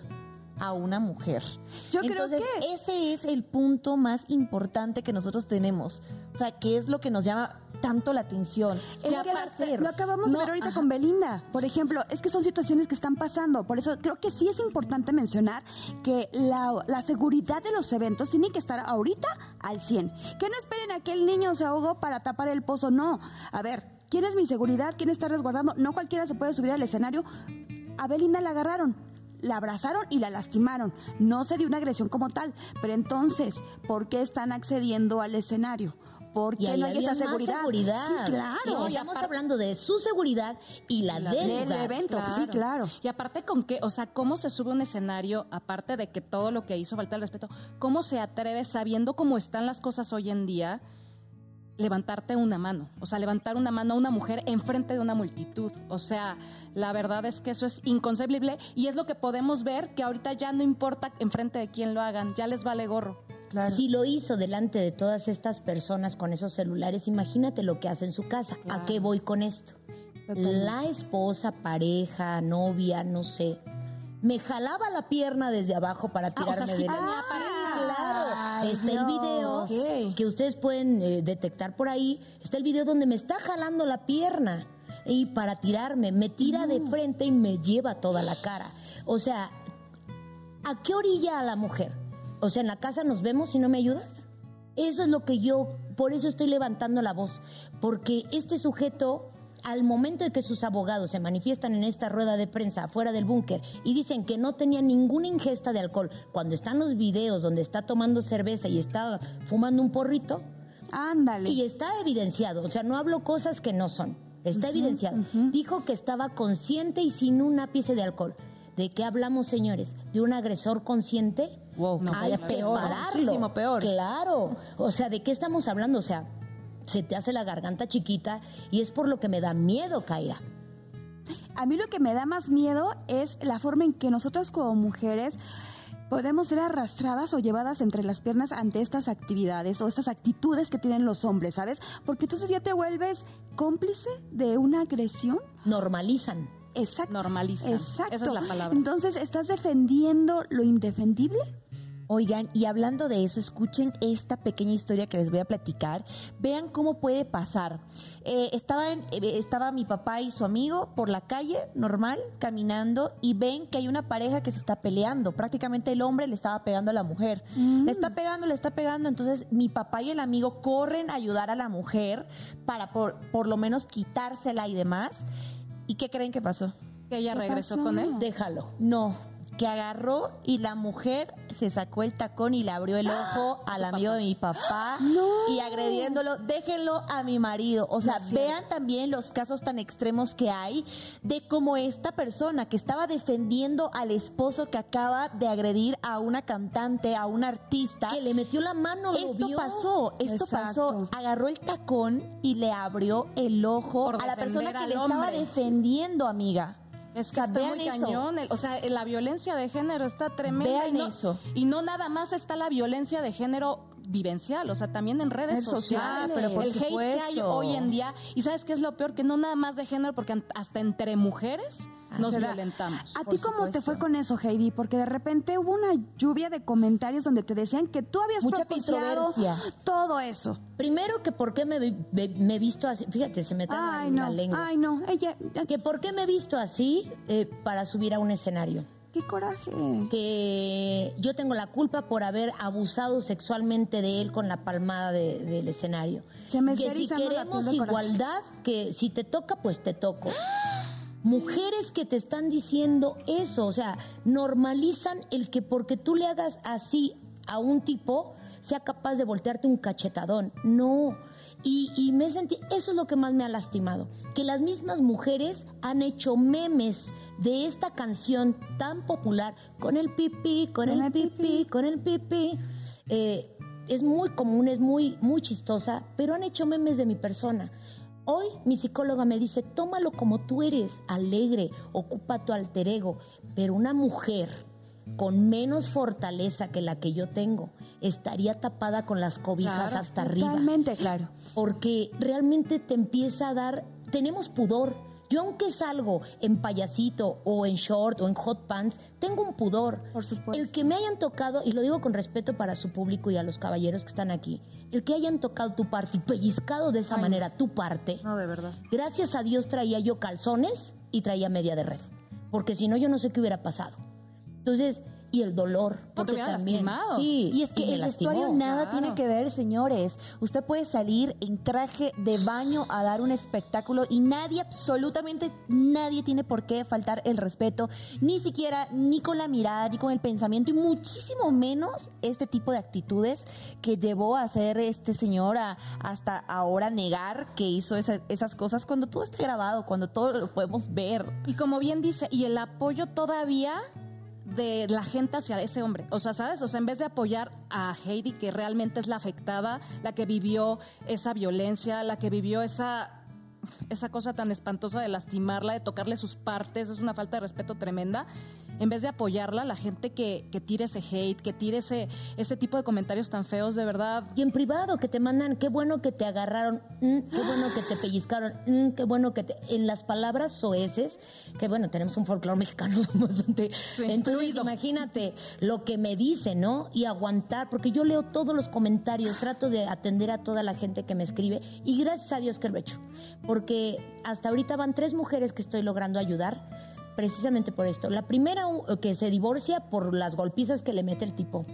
C: a una mujer.
B: Yo creo
C: Entonces,
B: que-
C: ese es el punto más importante que nosotros tenemos. O sea, que es lo que nos llama tanto la atención.
B: Es
C: ¿Qué
B: que lo- acabamos
C: No,
B: de ver ahorita
C: ajá.
B: con Belinda. Por ejemplo, es que son situaciones que están pasando. Por eso creo que sí es importante mencionar que la, la seguridad de los eventos tiene que estar ahorita al 100. Que no esperen a que el niño se ahogó para tapar el pozo. No. A ver, ¿quién es mi seguridad? ¿Quién está resguardando? No cualquiera se puede subir al escenario. A Belinda la agarraron. La abrazaron y la lastimaron. No se dio una agresión como tal. Pero entonces, ¿por qué están accediendo al escenario? ¿Por
D: Y
B: qué
D: ahí
B: no hay esa seguridad?
D: seguridad.
B: Sí, claro.
D: Y estamos hablando de su seguridad y la, del
B: del
D: lugar.
B: evento, sí, claro.
A: Y aparte con qué, o sea, cómo se sube un escenario, aparte de que todo lo que hizo falta el respeto, cómo se atreve sabiendo cómo están las cosas hoy en día, levantarte una mano, o sea, levantar una mano a una mujer enfrente de una multitud. O sea, la verdad es que eso es inconcebible y es lo que podemos ver que ahorita ya no importa enfrente de quién lo hagan, ya les vale gorro.
D: Si lo hizo delante de todas estas personas con esos celulares, imagínate lo que hace en su casa. ¿A qué voy con esto? La esposa, pareja, novia, no sé, me jalaba la pierna desde abajo para
A: Ah, o sea,
D: tirarme
A: sí
D: de la
A: tenía
D: Sí, claro.
B: Ay,
D: Está el video que ustedes pueden eh, detectar por ahí. Está el video donde me está jalando la pierna y para tirarme, me tira de frente y me lleva toda la cara. O sea, ¿a qué orilla a la mujer? O sea, en la casa nos vemos y no me ayudas. Eso es lo que yo, por eso estoy levantando la voz, porque este sujeto, al momento de que sus abogados se manifiestan en esta rueda de prensa afuera del búnker y dicen que no tenía ninguna ingesta de alcohol, cuando están los videos donde está tomando cerveza y está fumando un porrito,
B: Ándale.
D: y está evidenciado, o sea, no hablo cosas que no son, está evidenciado. Dijo que estaba consciente y sin un ápice de alcohol. ¿De qué hablamos, señores? ¿De un agresor consciente?
C: Wow,
A: No,
D: Hay
C: peor,
D: prepararlo.
C: muchísimo peor.
D: Claro. O sea, ¿de qué estamos hablando? O sea, se te hace la garganta chiquita y es por lo que me da miedo, Kaira.
B: A mí lo que me da más miedo es la forma en que nosotras como mujeres podemos ser arrastradas o llevadas entre las piernas ante estas actividades o estas actitudes que tienen los hombres, ¿sabes? Porque entonces ya te vuelves cómplice de una agresión.
D: Normalizan.
B: Exacto.
A: Normaliza.
B: Exacto.
A: Esa es la palabra.
B: Entonces, ¿estás defendiendo lo indefendible?
C: Oigan, y hablando de eso, escuchen esta pequeña historia que les voy a platicar. Vean cómo puede pasar. Eh, estaban, eh, estaba mi papá y su amigo por la calle, normal, caminando, y ven que hay una pareja que se está peleando. Prácticamente el hombre le estaba pegando a la mujer. Le está pegando, le está pegando. Entonces mi papá y el amigo corren a ayudar a la mujer para por, por lo menos quitársela y demás. ¿Y qué creen que pasó?
A: Que ella
B: ¿Qué
A: regresó
B: pasó?
A: con él.
D: Déjalo.
C: No, que agarró y la mujer se sacó el tacón y le abrió el ojo al amigo de mi papá y agrediéndolo, déjenlo a mi marido. O sea,
A: No
C: vean también los casos tan extremos que hay de cómo esta persona que estaba defendiendo al esposo que acaba de agredir a una cantante, a un artista.
D: Que le metió la mano, lo
C: Esto
D: vio.
C: pasó, esto
B: Exacto.
C: pasó. Agarró el tacón y le abrió el ojo
A: Por
C: a la persona que le estaba defendiendo, amiga.
A: Es que está muy cañón. el- o sea, la violencia de género está tremenda.
C: Vean
A: y no,
C: eso.
A: Y no nada más está la violencia de género vivencial, o sea, también en redes
B: Redes
A: sociales.
B: sociales.
C: pero por
A: el hate que hay
C: supuesto.
A: hoy en día. Y sabes qué es lo peor, que no nada más de género, porque hasta entre mujeres nos
B: será.
A: violentamos.
B: ¿A ti cómo te
C: supuesto.
B: fue con eso, Heidi? Porque de repente hubo una lluvia de comentarios donde te decían que tú habías
C: Mucha controversia.
B: todo eso.
D: Primero que por qué me, vi- me- me he visto así. Fíjate, se me traba
B: Ay,
D: la
B: no,
D: lengua.
B: ay, no, ella,
D: Que por qué me he visto así eh, para subir a un escenario.
B: Qué coraje.
D: que yo tengo la culpa por haber abusado sexualmente de él con la palmada de- del escenario.
B: Se me
D: que si queremos
B: coraje.
D: igualdad, que si te toca, pues te toco. Mujeres que te están diciendo eso, o sea, normalizan el que porque tú le hagas así a un tipo, sea capaz de voltearte un cachetadón. No. Y, y me sentí, eso es lo que más me ha lastimado, que las mismas mujeres han hecho memes de esta canción tan popular, con el pipí, con el pipí, con el pipí. Eh, es muy común, es muy, muy chistosa, pero han hecho memes de mi persona. Hoy mi psicóloga me dice, tómalo como tú eres, alegre, ocupa tu alter ego, pero una mujer con menos fortaleza que la que yo tengo estaría tapada con las cobijas
A: Claro,
D: hasta arriba
B: Totalmente, claro.
D: porque realmente te empieza a dar, tenemos pudor. Yo aunque salgo en payasito o en short o en hot pants, tengo un pudor.
B: Por supuesto.
D: El que me hayan tocado, y lo digo con respeto para su público y a los caballeros que están aquí, el que hayan tocado tu parte y pellizcado de esa
A: Ay,
D: manera tu parte,
A: No, de verdad.
D: gracias a Dios traía yo calzones y traía media de red, porque si no yo no sé qué hubiera pasado. Entonces, y el dolor, porque
A: hubiera
D: también,
A: lastimado.
D: sí,
C: Y es que el
D: lastimó.
C: vestuario nada
A: claro.
C: tiene que ver, señores. Usted puede salir en traje de baño a dar un espectáculo y nadie, absolutamente nadie tiene por qué faltar el respeto, ni siquiera ni con la mirada, ni con el pensamiento, y muchísimo menos este tipo de actitudes que llevó a hacer este señor a hasta ahora negar que hizo esa- esas cosas cuando todo está grabado, cuando todo lo podemos ver.
A: Y como bien dice, y el apoyo todavía de la gente hacia ese hombre. O sea, ¿sabes? O sea, en vez de apoyar a Heidi, que realmente es la afectada, la que vivió esa violencia, la que vivió esa esa cosa tan espantosa de lastimarla, de tocarle sus partes, es una falta de respeto tremenda. En vez de apoyarla, la gente que, que tire ese hate, que tire ese, ese tipo de comentarios tan feos, de verdad,
D: Y en privado, que te mandan, qué bueno que te agarraron, mm, qué bueno que te pellizcaron, mm, qué bueno que te... En las palabras soeces, que bueno, tenemos un folclore mexicano bastante... Entonces, imagínate lo que me dicen, ¿no? Y aguantar, porque yo leo todos los comentarios, trato de atender a toda la gente que me escribe, y gracias a Dios que lo he hecho, porque hasta ahorita van tres mujeres que estoy logrando ayudar, precisamente por esto. La primera u- que se divorcia por las golpizas que le mete el tipo.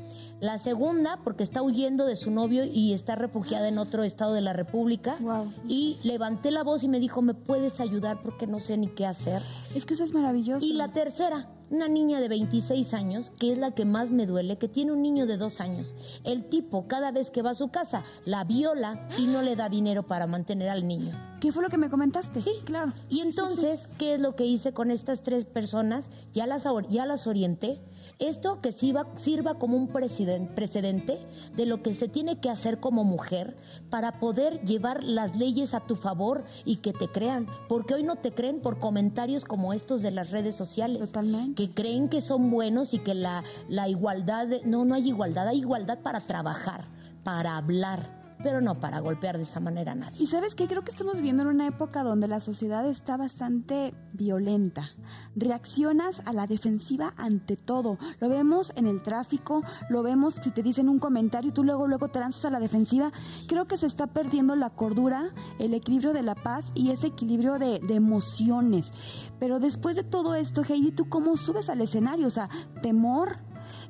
D: La segunda porque está huyendo de su novio y está refugiada en otro estado de la República.
B: Wow.
D: Y levanté la voz y me dijo, ¿me puedes ayudar porque no sé ni qué hacer?
B: Es que eso es maravilloso.
D: Y la tercera, Una niña de 26 años, que es la que más me duele, que tiene un niño de dos años. El tipo, cada vez que va a su casa, la viola y no le da dinero para mantener al niño.
B: ¿Qué fue lo que me comentaste?
D: Sí,
B: claro.
D: Y entonces, ¿qué es lo que hice con estas tres personas? Ya las, ya las orienté. Esto que sirva, sirva como un precedente de lo que se tiene que hacer como mujer para poder llevar las leyes a tu favor y que te crean. Porque hoy no te creen por comentarios como estos de las redes sociales.
B: Totalmente.
D: Que creen que son buenos y que la, la igualdad... de- no, no hay igualdad. Hay igualdad para trabajar, para hablar, pero no para golpear de esa manera a nadie.
B: Y sabes qué, creo que estamos viviendo en una época donde la sociedad está bastante violenta. Reaccionas a la defensiva ante todo. Lo vemos en el tráfico, lo vemos si te dicen un comentario y tú luego luego te lanzas a la defensiva. Creo que se está perdiendo la cordura, el equilibrio de la paz y ese equilibrio de, de emociones. Pero después de todo esto, Heidi, ¿tú cómo subes al escenario? O sea, temor,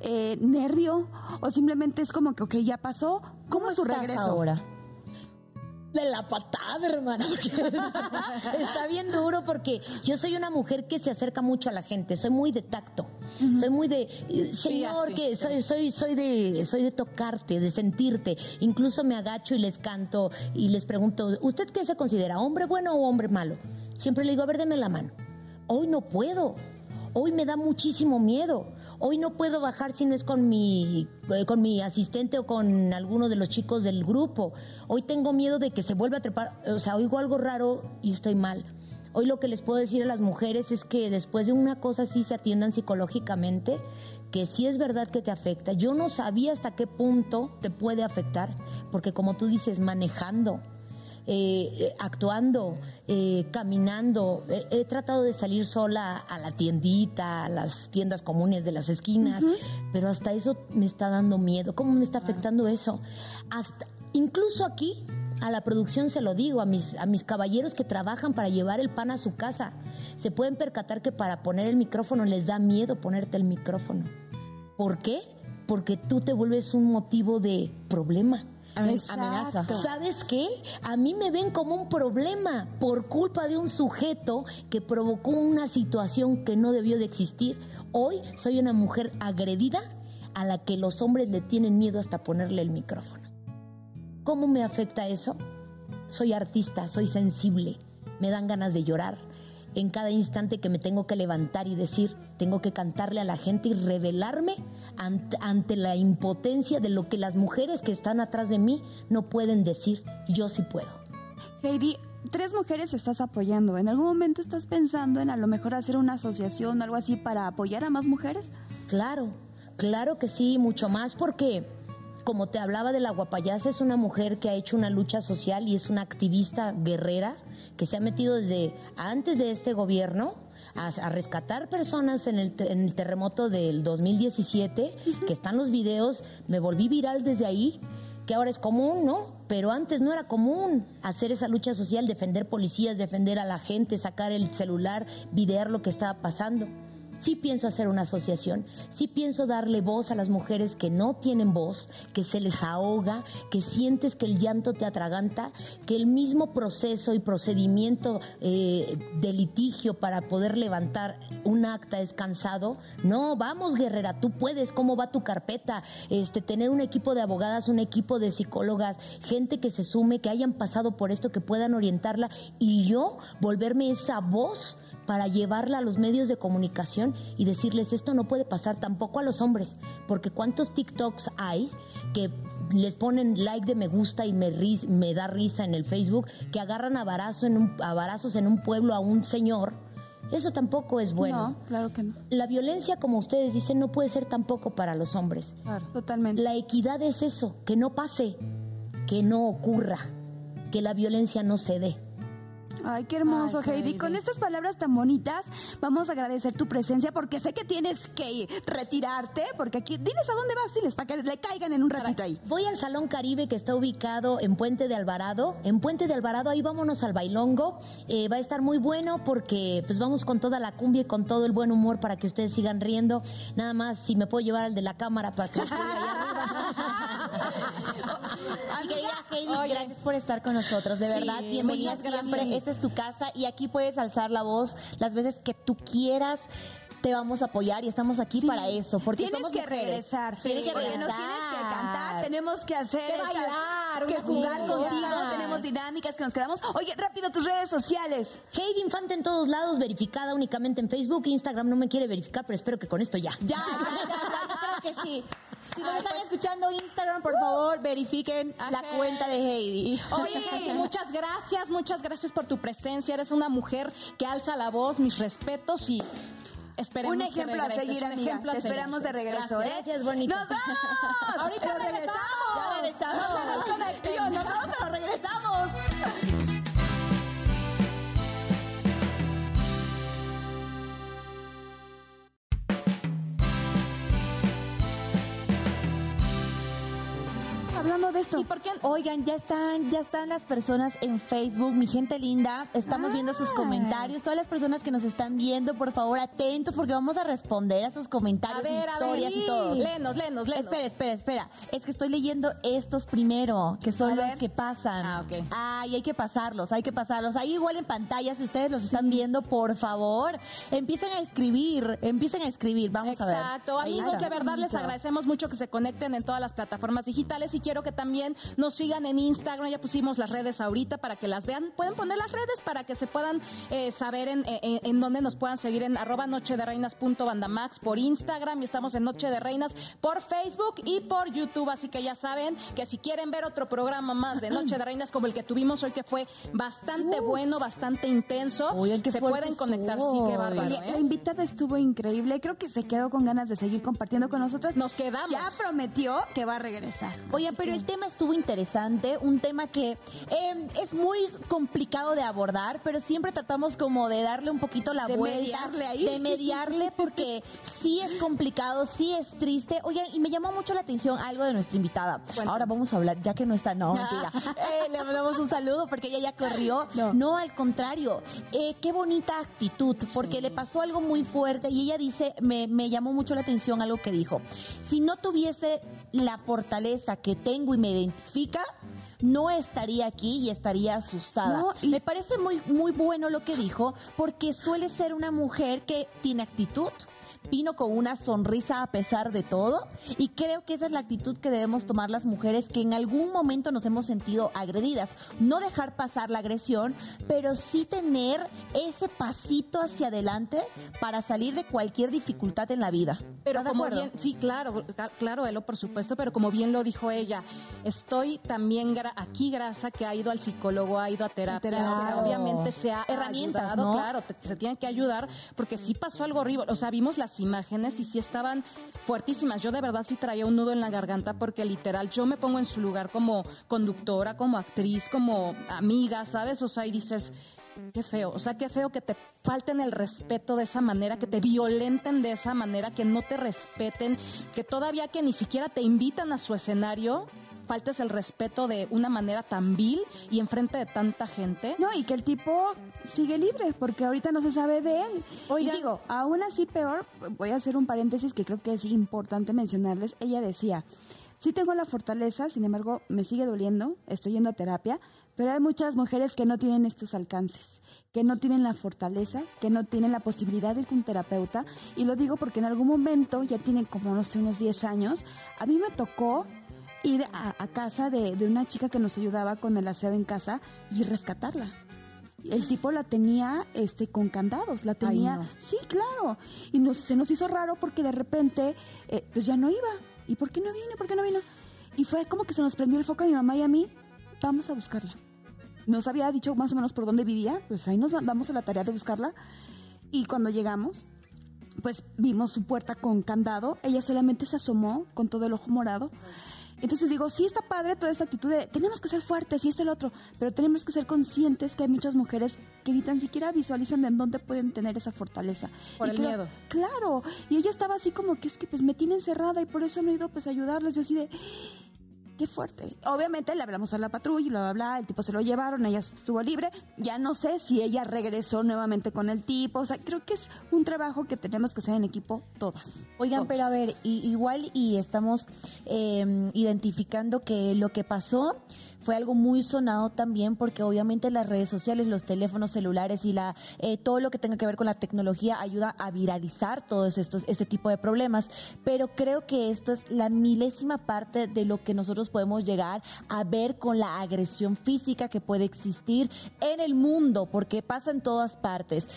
B: eh, nervio o simplemente es como que, ok, ya pasó. ¿Cómo, es tu
C: estás
B: regreso?
C: ahora?
D: De la patada, hermana. Está bien duro porque yo soy una mujer que se acerca mucho a la gente. Soy muy de tacto. Soy muy de eh, señor
A: así,
D: que soy soy soy de soy de tocarte, de sentirte. Incluso me agacho y les canto y les pregunto, ¿usted qué se considera hombre bueno o hombre malo? Siempre le digo, a ver, deme la mano. Hoy no puedo. Hoy me da muchísimo miedo. Hoy no puedo bajar si no es con mi, eh, con mi asistente o con alguno de los chicos del grupo. Hoy tengo miedo de que se vuelva a trepar. O sea, oigo algo raro y estoy mal. Hoy lo que les puedo decir a las mujeres es que después de una cosa así se atiendan psicológicamente, que sí es verdad que te afecta. Yo no sabía hasta qué punto te puede afectar, porque como tú dices, manejando, eh, eh, actuando, eh, caminando. He tratado de salir sola a la tiendita, a las tiendas comunes de las esquinas, pero hasta eso me está dando miedo. ¿Cómo me está afectando eso? Hasta, incluso aquí, a la producción se lo digo, a mis, a mis caballeros que trabajan para llevar el pan a su casa, se pueden percatar que para poner el micrófono les da miedo ponerte el micrófono. ¿Por qué? Porque tú te vuelves un motivo de problema.
C: Amenaza.
D: ¿Sabes qué? A mí me ven como un problema por culpa de un sujeto que provocó una situación que no debió de existir. Hoy soy una mujer agredida a la que los hombres le tienen miedo hasta ponerle el micrófono. ¿Cómo me afecta eso? Soy artista, soy sensible, me dan ganas de llorar. En cada instante que me tengo que levantar y decir, tengo que cantarle a la gente y revelarme ante, ante la impotencia de lo que las mujeres que están atrás de mí no pueden decir. Yo sí puedo.
B: Heidi, tres mujeres estás apoyando. ¿En algún momento estás pensando en a lo mejor hacer una asociación, algo así, para apoyar a más mujeres?
D: Claro, claro que sí, mucho más porque, como te hablaba de la guapayasa, es una mujer que ha hecho una lucha social y es una activista guerrera que se ha metido desde antes de este gobierno a, a rescatar personas en el, en el terremoto del 2017, que están los videos, me volví viral desde ahí que ahora es común, ¿no? Pero antes no era común hacer esa lucha social, defender policías, defender a la gente, sacar el celular, videar lo que estaba pasando. Sí pienso hacer una asociación, sí pienso darle voz a las mujeres que no tienen voz, que se les ahoga, que sientes que el llanto te atraganta, que el mismo proceso y procedimiento eh, de litigio para poder levantar un acta es cansado. No, vamos guerrera, tú puedes, ¿cómo va tu carpeta? Este, tener un equipo de abogadas, un equipo de psicólogas, gente que se sume, que hayan pasado por esto, que puedan orientarla y yo volverme esa voz para llevarla a los medios de comunicación y decirles esto no puede pasar tampoco a los hombres, porque cuántos TikToks hay que les ponen like de me gusta y me, ris- me da risa en el Facebook, que agarran a, barazo en un, a barazos en un pueblo a un señor, eso tampoco es bueno.
B: No, claro que no.
D: La violencia, como ustedes dicen, no puede ser tampoco para los hombres.
B: Claro. Totalmente.
D: La equidad es eso, que no pase, que no ocurra, que la violencia no se dé.
B: Ay, qué hermoso,
A: Ay,
B: Heidi.
A: Heidi.
B: Con estas palabras tan bonitas, vamos a agradecer tu presencia porque sé que tienes que retirarte, porque aquí, diles a dónde vas, diles, para que le caigan en un ratito ahí.
D: Voy al Salón Caribe que está ubicado en Puente de Alvarado. En Puente de Alvarado, ahí vámonos al bailongo. Eh, va a estar muy bueno porque pues vamos con toda la cumbia y con todo el buen humor para que ustedes sigan riendo. Nada más si me puedo llevar al de la cámara para que
C: Mi querida Heidi,
A: Oye.
C: gracias por estar con nosotros, de
A: Sí,
C: verdad. Bienvenida siempre. Esta es tu casa y aquí puedes alzar la voz las veces que tú quieras. te vamos a apoyar y estamos aquí
B: Sí.
C: para eso, porque
B: tienes
C: somos
B: que
C: mujeres.
B: regresar.
C: Tienes que
B: porque
C: regresar.
B: nos tienes que cantar, tenemos que hacer
A: Que bailar,
B: que jugar
A: fiesta.
B: contigo, tenemos dinámicas que nos quedamos. Oye, rápido tus redes sociales.
D: Heidi Infante en todos lados, verificada únicamente en Facebook. Instagram no me quiere verificar, pero espero que con esto ya.
C: Ya, ya, ya, ya, creo que sí. Si nos están escuchando Instagram, por favor, verifiquen la cuenta de Heidi.
A: Oye, muchas gracias, muchas gracias por tu presencia. Eres una mujer que alza la voz, mis respetos y esperemos
B: un ejemplo
A: que
B: a seguir,
A: un
B: amiga.
A: ejemplo a
B: Te
A: seguir.
B: esperamos de regreso,
A: Gracias.
B: ¿eh?
D: Gracias, bonita.
B: ¡Nos vamos!
A: Ahorita regresamos.
C: Ya regresamos.
B: No se desconecten. Nosotros pero regresamos. Hablando de esto.
C: ¿Y por qué? Oigan, ya están, ya están las personas en Facebook, mi gente linda. Estamos
B: Ah.
C: viendo sus comentarios. Todas las personas que nos están viendo, por favor, atentos porque vamos a responder a sus comentarios,
A: A ver, a ver,
C: historias y todo.
A: Léenos, léenos, léenos.
C: Espera, espera, espera. Es que estoy leyendo estos primero, que son
B: A
C: los
B: ver.
C: que pasan.
A: Ah, ok.
C: Ay, hay que pasarlos, hay que pasarlos. Ahí igual en pantalla, si ustedes los están viendo, por favor, empiecen a escribir, empiecen a escribir. Vamos a ver.
A: Exacto, amigos, de verdad les agradecemos mucho que se conecten en todas las plataformas digitales y quiero que también nos sigan en Instagram, ya pusimos las redes ahorita para que las vean, pueden poner las redes para que se puedan eh, saber en, en, en dónde nos puedan seguir en arroba noche de reinas punto bandamax por Instagram y estamos en Noche de Reinas por Facebook y por YouTube, así que ya saben que si quieren ver otro programa más de Noche de Reinas como el que tuvimos hoy que fue bastante bueno, bastante intenso, se pueden conectar, sí, qué bárbaro. ¿eh?
B: la invitada estuvo increíble. Creo que se quedó con ganas de seguir compartiendo con nosotros.
A: Nos quedamos.
B: Ya prometió que va a regresar.
C: Oye, pero el tema estuvo interesante, un tema que eh, es muy complicado de abordar, pero siempre tratamos como de darle un poquito la
B: De
C: vuelta,
B: mediarle ahí.
C: de mediarle, porque sí es complicado, sí es triste. Oye, y me llamó mucho la atención algo de nuestra invitada.
A: Cuéntame.
C: Ahora vamos a hablar, ya que no está, no, mentira. Eh, le mandamos un saludo porque ella ya corrió.
B: No.
C: No, al contrario, eh, qué bonita actitud, porque le pasó algo muy fuerte y ella dice, me, me llamó mucho la atención algo que dijo. Si no tuviese la fortaleza que tengo y me identifica, no estaría aquí y estaría asustada.
B: No, y-
C: Me parece muy, muy bueno lo que dijo, porque suele ser una mujer que tiene actitud. Vino con una sonrisa a pesar de todo y creo que esa es la actitud que debemos tomar las mujeres que en algún momento nos hemos sentido agredidas. No dejar pasar la agresión, pero sí tener ese pasito hacia adelante para salir de cualquier dificultad en la vida.
A: Pero
C: ¿Estás de
A: como bien, sí, claro, claro, Elo, por supuesto, pero como bien lo dijo ella, estoy también gra- aquí grasa que ha ido al psicólogo, ha ido a terapia, o sea, obviamente se ha
C: Herramientas,
A: ayudado,
C: ¿no?
A: claro, te- se tienen que ayudar porque sí pasó algo horrible, o sea, vimos las imágenes y sí estaban fuertísimas. Yo de verdad sí traía un nudo en la garganta porque literal yo me pongo en su lugar como conductora, como actriz, como amiga, ¿sabes? O sea, y dices, Qué feo, o sea, qué feo que te falten el respeto de esa manera, que te violenten de esa manera, que no te respeten, que todavía que ni siquiera te invitan a su escenario, faltes el respeto de una manera tan vil y enfrente de tanta gente.
B: No, y que el tipo sigue libre, porque ahorita no se sabe de él.
A: Oigan.
B: Y digo, aún así peor, voy a hacer un paréntesis que creo que es importante mencionarles. Ella decía, sí tengo la fortaleza, sin embargo, me sigue doliendo, estoy yendo a terapia, pero hay muchas mujeres que no tienen estos alcances, que no tienen la fortaleza, que no tienen la posibilidad de ir con un terapeuta. Y lo digo porque en algún momento, ya tienen como, no sé, unos 10 años, a mí me tocó ir a, a casa de, de una chica que nos ayudaba con el aseo en casa y rescatarla. El tipo la tenía este con candados, la tenía,
C: no.
B: sí, claro. Y nos, se nos hizo raro porque de repente, eh, pues ya no iba. ¿Y por qué no vino? ¿Por qué no vino? Y fue como que se nos prendió el foco a mi mamá y a mí, vamos a buscarla. Nos había dicho más o menos por dónde vivía, pues ahí nos damos a la tarea de buscarla. Y cuando llegamos, pues vimos su puerta con candado, ella solamente se asomó con todo el ojo morado. Entonces digo, sí está padre toda esta actitud de tenemos que ser fuertes y esto y lo otro, pero tenemos que ser conscientes que hay muchas mujeres que ni tan siquiera visualizan de en dónde pueden tener esa fortaleza.
A: Por
B: Y
A: el
B: creo-
A: miedo.
B: Claro, y ella estaba así como que es que pues me tiene encerrada y por eso no he ido pues a ayudarles. Yo así de, qué fuerte. Obviamente le hablamos a la patrulla y bla, bla, bla, el tipo se lo llevaron, ella estuvo libre. Ya no sé si ella regresó nuevamente con el tipo, o sea, creo que es un trabajo que tenemos que hacer en equipo todas.
C: Oigan,
B: todas.
C: pero a ver, i- igual y estamos eh, identificando que lo que pasó fue algo muy sonado también porque obviamente las redes sociales, los teléfonos celulares y la eh, todo lo que tenga que ver con la tecnología ayuda a viralizar todos estos este tipo de problemas, pero creo que esto es la milésima parte de lo que nosotros podemos llegar a ver con la agresión física que puede existir en el mundo, porque pasa en todas partes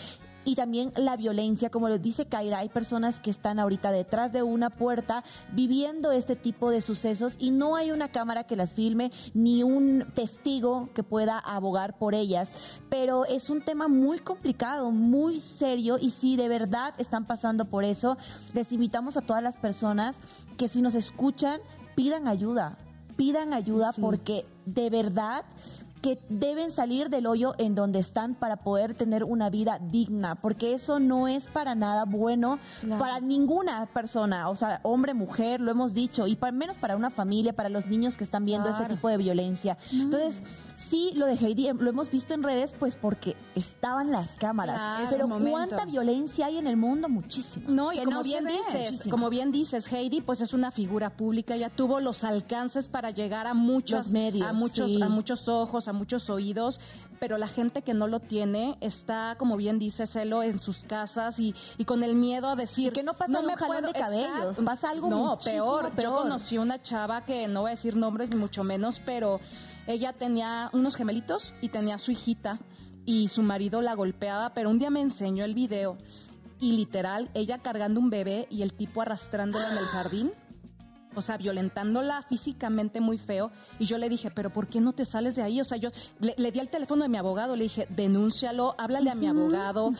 C: y también la violencia, como lo dice Kaira, hay personas que están ahorita detrás de una puerta viviendo este tipo de sucesos y no hay una cámara que las filme ni un testigo que pueda abogar por ellas, pero es un tema muy complicado, muy serio y si de verdad están pasando por eso, les invitamos a todas las personas que si nos escuchan pidan ayuda, pidan ayuda porque de verdad que deben salir del hoyo en donde están para poder tener una vida digna, porque eso no es para nada bueno para ninguna persona, o sea, hombre, mujer, lo hemos dicho, y para, menos para una familia, para los niños que están viendo ese tipo de violencia. Entonces, sí, lo de Heidi lo hemos visto en redes, pues porque estaban las cámaras. pero cuánta violencia hay en el mundo, muchísimo.
A: No, y como bien dices, como bien dices, Heidi, pues es una figura pública, ya tuvo los alcances para llegar a muchos medios, a muchos, a muchos ojos, a muchos oídos, pero la gente que no lo tiene está, como bien dice Celo, en sus casas y, y con el miedo a decir
C: que no pasa no me puedo, de cabellos, pasa algo
A: no peor. peor. Yo conocí una chava que no voy a decir nombres ni mucho menos, pero ella tenía unos gemelitos y tenía su hijita y su marido la golpeaba, pero un día me enseñó el video y literal ella cargando un bebé y el tipo arrastrándola en el jardín. O sea, violentándola físicamente muy feo. Y yo le dije, pero ¿por qué no te sales de ahí? O sea, yo le, di el teléfono de mi abogado, le dije, denúncialo, háblale a mi abogado.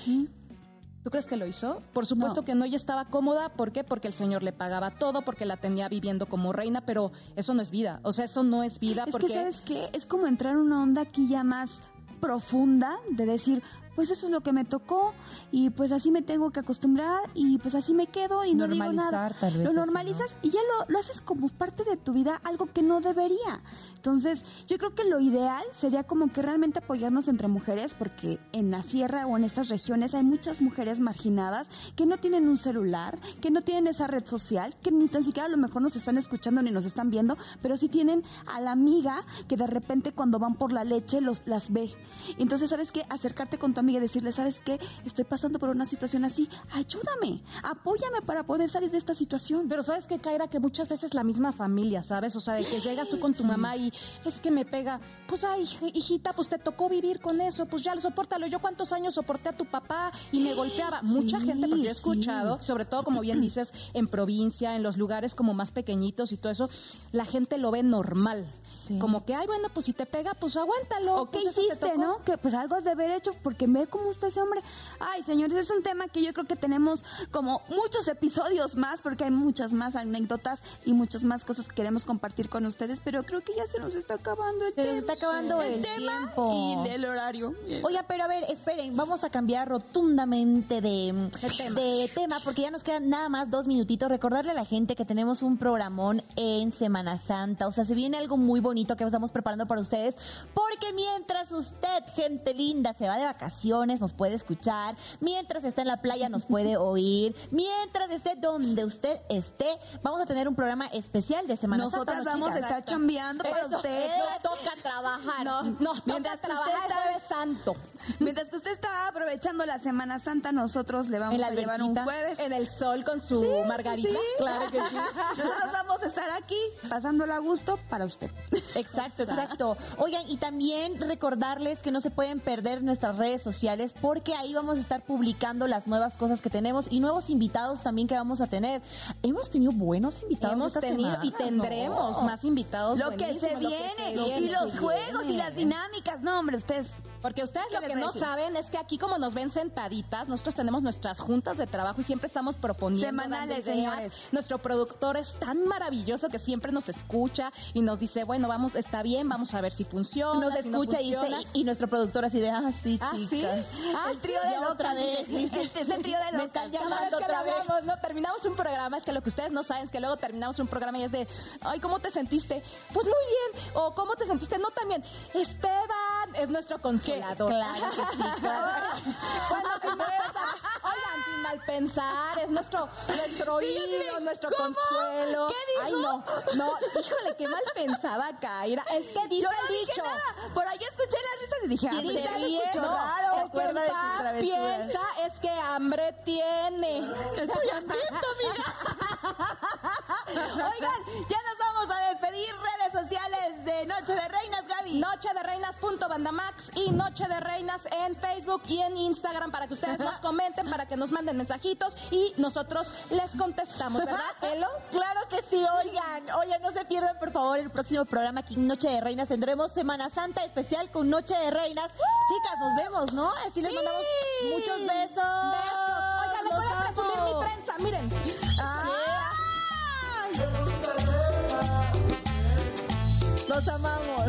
A: ¿Tú crees que lo hizo? Por supuesto que no, ella estaba cómoda. ¿Por qué? Porque el señor le pagaba todo, porque la tenía viviendo como reina, pero eso no es vida. O sea, eso no es vida.
B: Es
A: porque...
B: que, ¿sabes qué? Es como entrar en una onda aquí ya más profunda de decir, pues eso es lo que me tocó y pues así me tengo que acostumbrar y pues así me quedo y no digo nada.
C: Tal vez
B: lo normalizas y ya lo, lo, haces como parte de tu vida, algo que no debería. Entonces, yo creo que lo ideal sería como que realmente apoyarnos entre mujeres porque en la sierra o en estas regiones hay muchas mujeres marginadas que no tienen un celular, que no tienen esa red social, que ni tan siquiera a lo mejor nos están escuchando ni nos están viendo, pero sí tienen a la amiga que de repente cuando van por la leche los, las ve. Entonces, ¿sabes qué? Acercarte con tu amiga y decirle, ¿sabes qué? Estoy pasando por una situación así, ayúdame, apóyame para poder salir de esta situación.
A: Pero ¿sabes qué, Kaira? Que muchas veces la misma familia, ¿sabes? O sea, de que llegas tú con tu mamá y es que me pega, pues ay, hijita, pues te tocó vivir con eso, pues ya lo soportalo. Yo cuántos años soporté a tu papá y me golpeaba. Mucha gente, porque yo he escuchado, sobre todo como bien dices, en provincia, en los lugares como más pequeñitos y todo eso, la gente lo ve normal. Como que, ay, bueno, pues si te pega, pues aguántalo.
B: ¿O qué
A: pues
B: hiciste, no? Que pues algo has de haber hecho porque ve cómo está ese hombre. Ay, señores, es un tema que yo creo que tenemos como muchos episodios más porque hay muchas más anécdotas y muchas más cosas que queremos compartir con ustedes, pero creo que ya se nos está acabando el
C: se nos está acabando el, tiempo.
B: Y el horario.
C: Oiga, pero a ver, esperen, vamos a cambiar rotundamente de, de tema porque ya nos quedan nada más dos minutitos. Recordarle a la gente que tenemos un programón en Semana Santa, o sea, se viene algo muy bonito que estamos preparando para ustedes, porque mientras usted, gente linda, se va de vacaciones, nos puede escuchar, mientras está en la playa, nos puede oír, mientras esté donde usted esté, vamos a tener un programa especial de Semana
B: Nosotras vamos a estar chambeando para usted.
C: No toca trabajar.
A: No, no mientras toca trabajar jueves santo.
B: Mientras que usted está aprovechando la Semana Santa, nosotros le vamos a llevar un jueves.
A: En el sol con su margarita.
B: Claro que sí. Nosotros vamos a estar aquí pasándola a gusto para usted.
C: Exacto, exacto. Oigan, y también recordarles que no se pueden perder nuestras redes sociales porque ahí vamos a estar publicando las nuevas cosas que tenemos y nuevos invitados también que vamos a tener. Hemos tenido buenos invitados.
A: Hemos tenido y tendremos más invitados.
B: Lo que se viene, y los juegos y las dinámicas. No, hombre, ustedes.
A: Porque ustedes lo que no saben es que aquí, como nos ven sentaditas, nosotros tenemos nuestras juntas de trabajo y siempre estamos proponiendo.
B: Semanales, señores.
A: Nuestro productor es tan maravilloso que siempre nos escucha y nos dice, bueno, vamos está bien, vamos a ver si funciona.
C: Nos escucha y, y, nuestro productor así de, ah, sí,
A: ¿Ah,
C: chicas.
A: Ah,
B: el trío de otra vez. Es el trío de los están
A: llamando otra vez. no, terminamos un programa, es que lo que ustedes no saben es que luego terminamos un programa y es de, ay, ¿cómo te sentiste? Pues muy bien. O ¿cómo te sentiste? No, también. Esteban, es nuestro
C: Claro que sí, claro.
A: bueno, sin oigan, sin mal pensar, es nuestro, nuestro hilo, nuestro consuelo.
C: ¿Qué dijo?
A: Ay, no, no, híjole, qué mal pensaba Kaira. Es que dice
C: Yo no
A: el
C: dije
A: dicho.
C: nada. Por ahí escuché las risas y dije, ah,
A: Dice
C: no,
A: el
C: se acuerda de sus travesuras.
A: piensa es que hambre tiene.
C: Estoy hambriento, Oigan, ya nos vamos a despedir. Redes sociales de Noche de Reinas, Gaby.
A: Noche de Reinas.bandamax y Noche de Reinas en Facebook y en Instagram para que ustedes nos comenten, para que nos manden mensajitos y nosotros les contestamos, ¿verdad, Elo?
C: Claro que sí, oigan. Oigan, no se pierdan, por favor, el próximo programa aquí en Noche de Reinas. Tendremos Semana Santa especial con Noche de Reinas. Chicas, nos vemos, ¿no? Así les
A: Sí.
C: mandamos muchos besos.
A: Besos. Oigan, les voy a presumir mi trenza, miren.
C: ¡Ay! Los amamos.